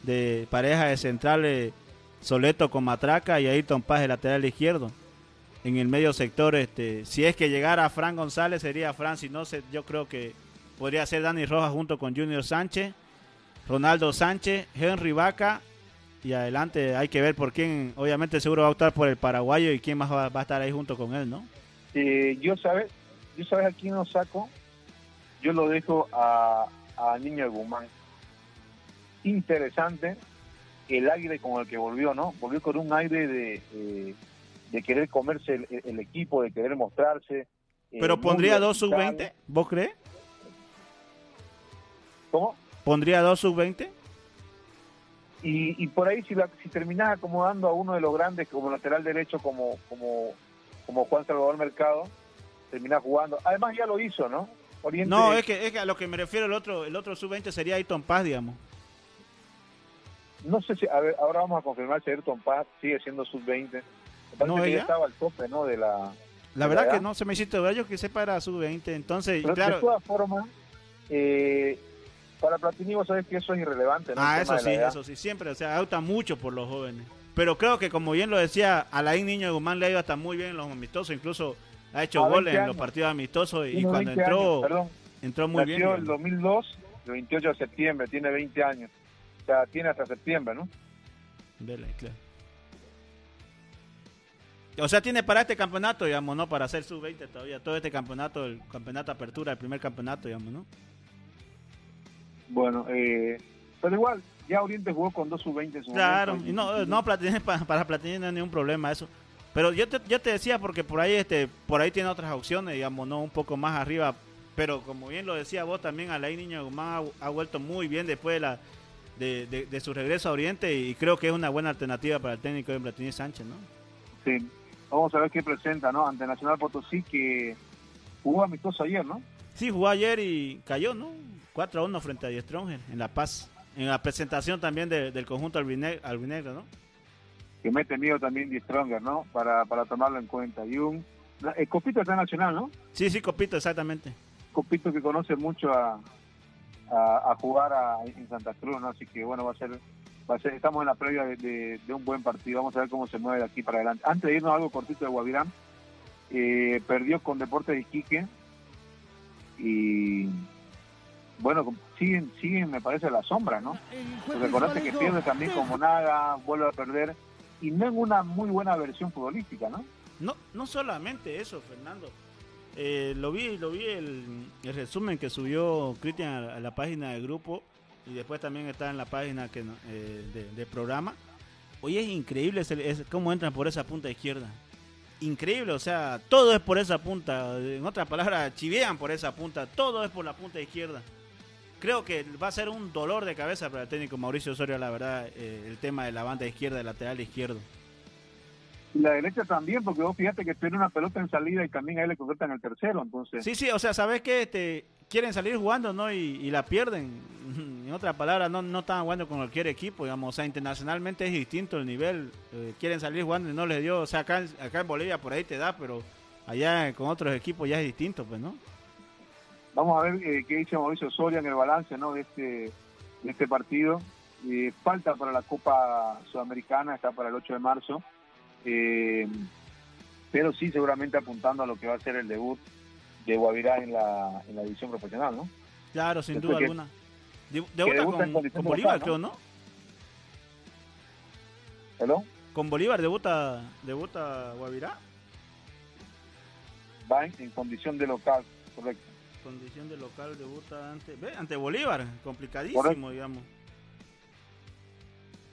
de pareja de centrales Soleto con Matraca y Ayrton Paz de lateral izquierdo. En el medio sector, este, si es que llegara Fran González, sería Fran, si no, se, yo creo que podría ser Dani Rojas junto con Junior Sánchez, Ronaldo Sánchez, Henry Vaca y adelante hay que ver por quién, obviamente seguro va a optar por el paraguayo y quién más va, va a estar ahí junto con él, ¿no? Eh, yo sabes, yo sabes a quién lo saco, yo lo dejo a, a Niño de Guzmán. Interesante el aire con el que volvió, ¿no? Volvió con un aire de, eh, de querer comerse el, el equipo, de querer mostrarse. eh, Pero pondría dos vertical. sub-20, ¿vos crees? ¿Cómo? ¿Pondría dos sub-20? Y, y por ahí si, la, si terminás acomodando a uno de los grandes como lateral derecho como como como Juan Salvador Mercado, terminás jugando. Además ya lo hizo, ¿no? Oriente, No, es que, es que a lo que me refiero el otro, el otro sub-20 sería Ayton Paz, digamos. no sé si, a ver, ahora vamos a confirmar si Ayrton Paz sigue siendo sub-20. Me parece No, que ya estaba al tope, ¿no? De la... La ¿De verdad que no, se me hiciste ver yo que sepa era sub-20, entonces, Pero de claro, todas formas, eh, para Platini vos sabés que eso es irrelevante, ¿no? ah, eso sí, eso sí, siempre, o sea, opta mucho por los jóvenes. Pero creo que como bien lo decía, Alain Niño de Guzmán le ha ido hasta muy bien en los amistosos, incluso ha hecho A 20 goles en los partidos amistosos y, cuando 20 entró, años, entró muy bien. nació el digamos. 2002, el 28 de septiembre, tiene 20 años. O sea, tiene hasta septiembre, ¿no? Claro. O sea, tiene para este campeonato, digamos, ¿no? Para hacer sub-20 todavía. Todo este campeonato, el campeonato apertura, el primer campeonato, digamos, ¿no? Bueno, eh, pero igual, ya Oriente jugó con dos sub-20 en su Claro, y no, no Platini, <laughs> para, para Platini no hay ningún problema eso. Pero yo te, yo te decía porque por ahí este por ahí tiene otras opciones, digamos, no un poco más arriba. Pero como bien lo decía vos también, Alain Niño Guzmán ha, ha vuelto muy bien después de, la, de, de- de su regreso a Oriente y creo que es una buena alternativa para el técnico de Platini Sánchez, ¿no? Sí. Vamos a ver qué presenta, ¿no? Ante Nacional Potosí, que jugó amistoso ayer, ¿no? Sí, jugó ayer y cayó, ¿no? 4 a 1 frente a Die Stronger en La Paz. En la presentación también de- del conjunto albine- albinegro, ¿no? Que mete miedo también de Stronger, ¿no? Para, para tomarlo en cuenta. Y un. El Copito está Nacional, ¿no? Sí, sí, Copito, exactamente. Copito que conoce mucho a, a, a jugar a- en Santa Cruz, ¿no? Así que bueno, va a ser, va a ser, estamos en la previa de, de- de un buen partido, vamos a ver cómo se mueve de aquí para adelante. Antes de irnos algo cortito de Guavirán, eh, perdió con Deportes de Iquique y bueno, siguen, siguen me parece la sombra, ¿no? Porque recordate que pierde también como nada, vuelve a perder y no en una muy buena versión futbolística, ¿no? No, no solamente eso, Fernando. Eh, lo vi, lo vi el, el resumen que subió Cristian a, a la página del grupo y después también está en la página que eh, de- del programa. Hoy es increíble es cómo entran por esa punta izquierda. Increíble, o sea, todo es por esa punta. En otras palabras, chivean por esa punta. Todo es por la punta izquierda. Creo que va a ser un dolor de cabeza para el técnico Mauricio Osorio, la verdad, eh, el tema de la banda izquierda, el lateral izquierdo. Y la derecha también, porque vos fíjate que tiene una pelota en salida y también ahí le concretan el tercero, entonces... Sí, sí, o sea, sabes que este, quieren salir jugando, ¿no? Y, y la pierden. <laughs> En otras palabras, no, no están jugando con cualquier equipo, digamos. O sea, internacionalmente es distinto el nivel. Eh, quieren salir jugando y no les dio. O sea, acá, en- acá en Bolivia por ahí te da, pero allá con otros equipos ya es distinto, pues, ¿no? Vamos a ver eh, qué dice Mauricio Soria en el balance ¿no? de, este, de este partido. Eh, falta para la Copa Sudamericana, está para el 8 de marzo. Eh, pero sí, seguramente apuntando a lo que va a ser el debut de Guavirá en la, en la división profesional, ¿no? Claro, sin Después duda que- alguna. De- debuta con, con Bolívar, local, creo, ¿no? ¿no? ¿Hello? Con Bolívar debuta, debuta Guavirá. Va en, en condición de local, correcto. Condición de local debuta ante, ve, ante Bolívar, complicadísimo, Correcto. digamos.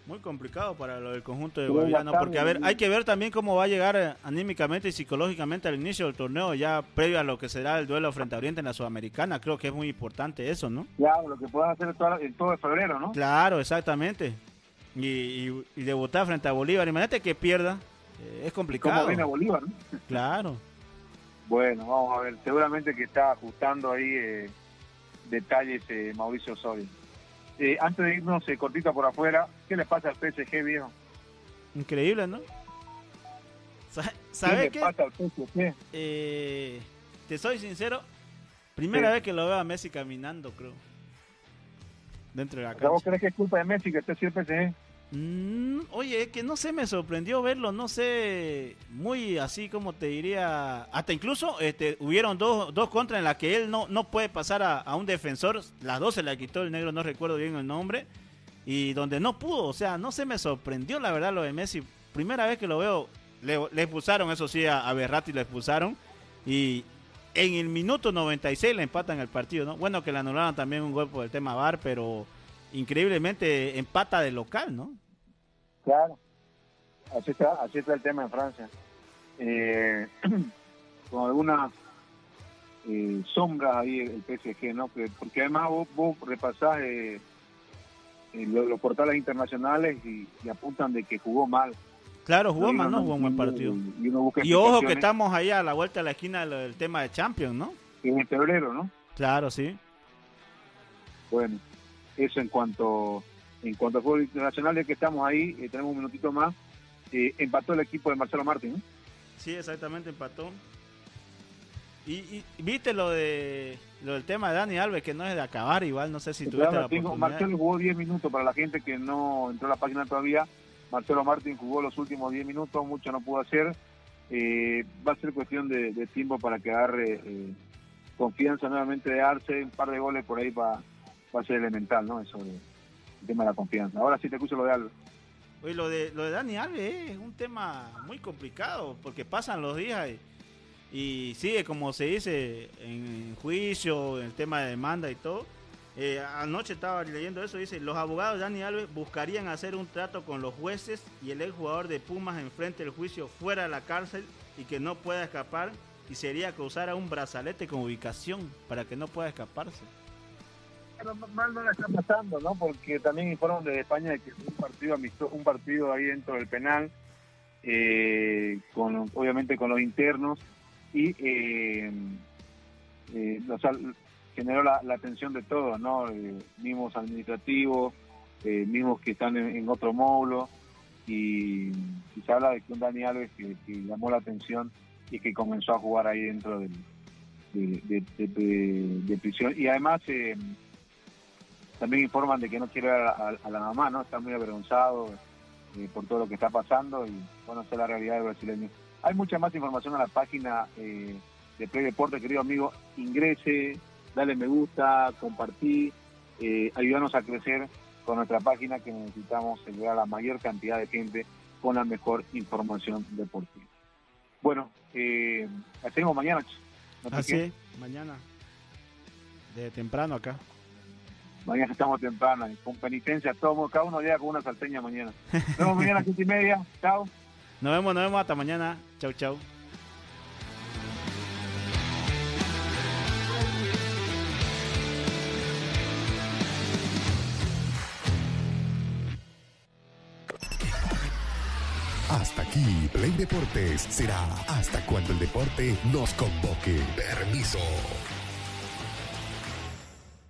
Muy complicado para lo del conjunto de Guavirá, Porque a ver, hay que ver también cómo va a llegar eh, anímicamente y psicológicamente al inicio del torneo, ya previo a lo que será el duelo frente a Oriente en la Sudamericana. Creo que es muy importante eso, ¿no? Ya, lo que puedas hacer toda- en todo de febrero, ¿no? Claro, exactamente. Y, y- y debutar frente a Bolívar, imagínate que pierda, eh, es complicado. ¿Cómo viene Bolívar? ¿no? Claro. Bueno, vamos a ver. Seguramente que está ajustando ahí eh, detalles eh, Mauricio Osorio. Eh, antes de irnos eh, cortita por afuera, ¿qué le pasa al PSG, viejo? Increíble, ¿no? Sa- ¿Qué ¿Sabes le pasa al PSG? Eh, te soy sincero, primera Sí. vez que lo veo a Messi caminando, creo. Dentro de la sea, ¿Vos cancha. crees que es culpa de Messi que esté así el PSG? Mm, oye, que no sé, me sorprendió verlo, no sé, muy así como te diría, hasta incluso este, hubieron dos, dos contras en las que él no, no puede pasar a, un defensor, las dos se la quitó el negro, no recuerdo bien el nombre, y donde no pudo, o sea, no se me sorprendió la verdad lo de Messi. Primera vez que lo veo, le, le expulsaron, eso sí, a, a Berratti le expulsaron y en el minuto 96 le empatan el partido, ¿no? Bueno, que le anularon también un gol por el tema VAR, pero increíblemente empata de local, ¿no? Claro, así está, así está el tema en Francia. Eh, <clears throat> con algunas eh, sombras ahí el PSG, ¿no? Que- porque además vos, vos repasás eh, lo- los, portales internacionales y, y apuntan de que jugó mal. Claro, jugó mal, ¿no? Jugó un buen partido. Y, ojo que estamos ahí a la vuelta de la esquina del tema de Champions, ¿no? en el febrero, ¿no? Claro, sí. Bueno, eso en cuanto en cuanto a fútbol internacional, ya que estamos ahí, eh, tenemos un minutito más, eh, empató el equipo de Marcelo Martín. ¿no? Sí, exactamente, empató. Y, y- viste lo de lo del tema de Dani Alves, que no es de acabar, igual, no sé si tuviste Claro, la tengo- oportunidad. Marcelo jugó 10 minutos para la gente que no entró a la página todavía. Marcelo Martín jugó los últimos 10 minutos, mucho no pudo hacer. Eh, va a ser cuestión de, de tiempo para que agarre eh, confianza nuevamente de Arce, un par de goles por ahí va, va a ser elemental, ¿no? Eso de, tema de la confianza. Ahora sí te escucho lo de Alves. Oye, lo de, lo de Dani Alves es un tema muy complicado, porque pasan los días y, y sigue, como se dice, en juicio, en el tema de demanda y todo. Eh, anoche estaba leyendo eso, dice, los abogados de Dani Alves buscarían hacer un trato con los jueces y el exjugador de Pumas enfrente del juicio fuera de la cárcel y que no pueda escapar y sería que usara un brazalete con ubicación para que no pueda escaparse. Mal no la está pasando, ¿no? Porque también informan desde España de que un partido amistoso, un partido ahí dentro del penal, eh, con obviamente con los internos y eh, eh, o sea, generó la, la atención de todos, ¿no? Eh, mismos administrativos, eh, mismos que están en, otro módulo y, se habla de que un Dani Alves que, llamó la atención y que comenzó a jugar ahí dentro del, de, de- de- de- de prisión y además eh, también informan de que no quiere ver a, a- a la mamá, ¿no? Está muy avergonzado eh, por todo lo que está pasando y bueno, esa es la realidad del brasileño. Hay mucha más información en la página eh, de Play Deporte, querido amigo. Ingrese, dale me gusta, compartí, eh, ayúdanos a crecer con nuestra página que necesitamos llegar a la mayor cantidad de gente con la mejor información deportiva. Bueno, eh, hacemos mañana. No Así mañana, de temprano acá. Mañana estamos temprano, y con penitencia, todo, cada uno llega con una salteña mañana. Nos vemos mañana a las siete y media. Chao. Nos vemos, nos vemos hasta mañana. Chau, chau. Hasta aquí, Play Deportes será hasta cuando el deporte nos convoque. Permiso.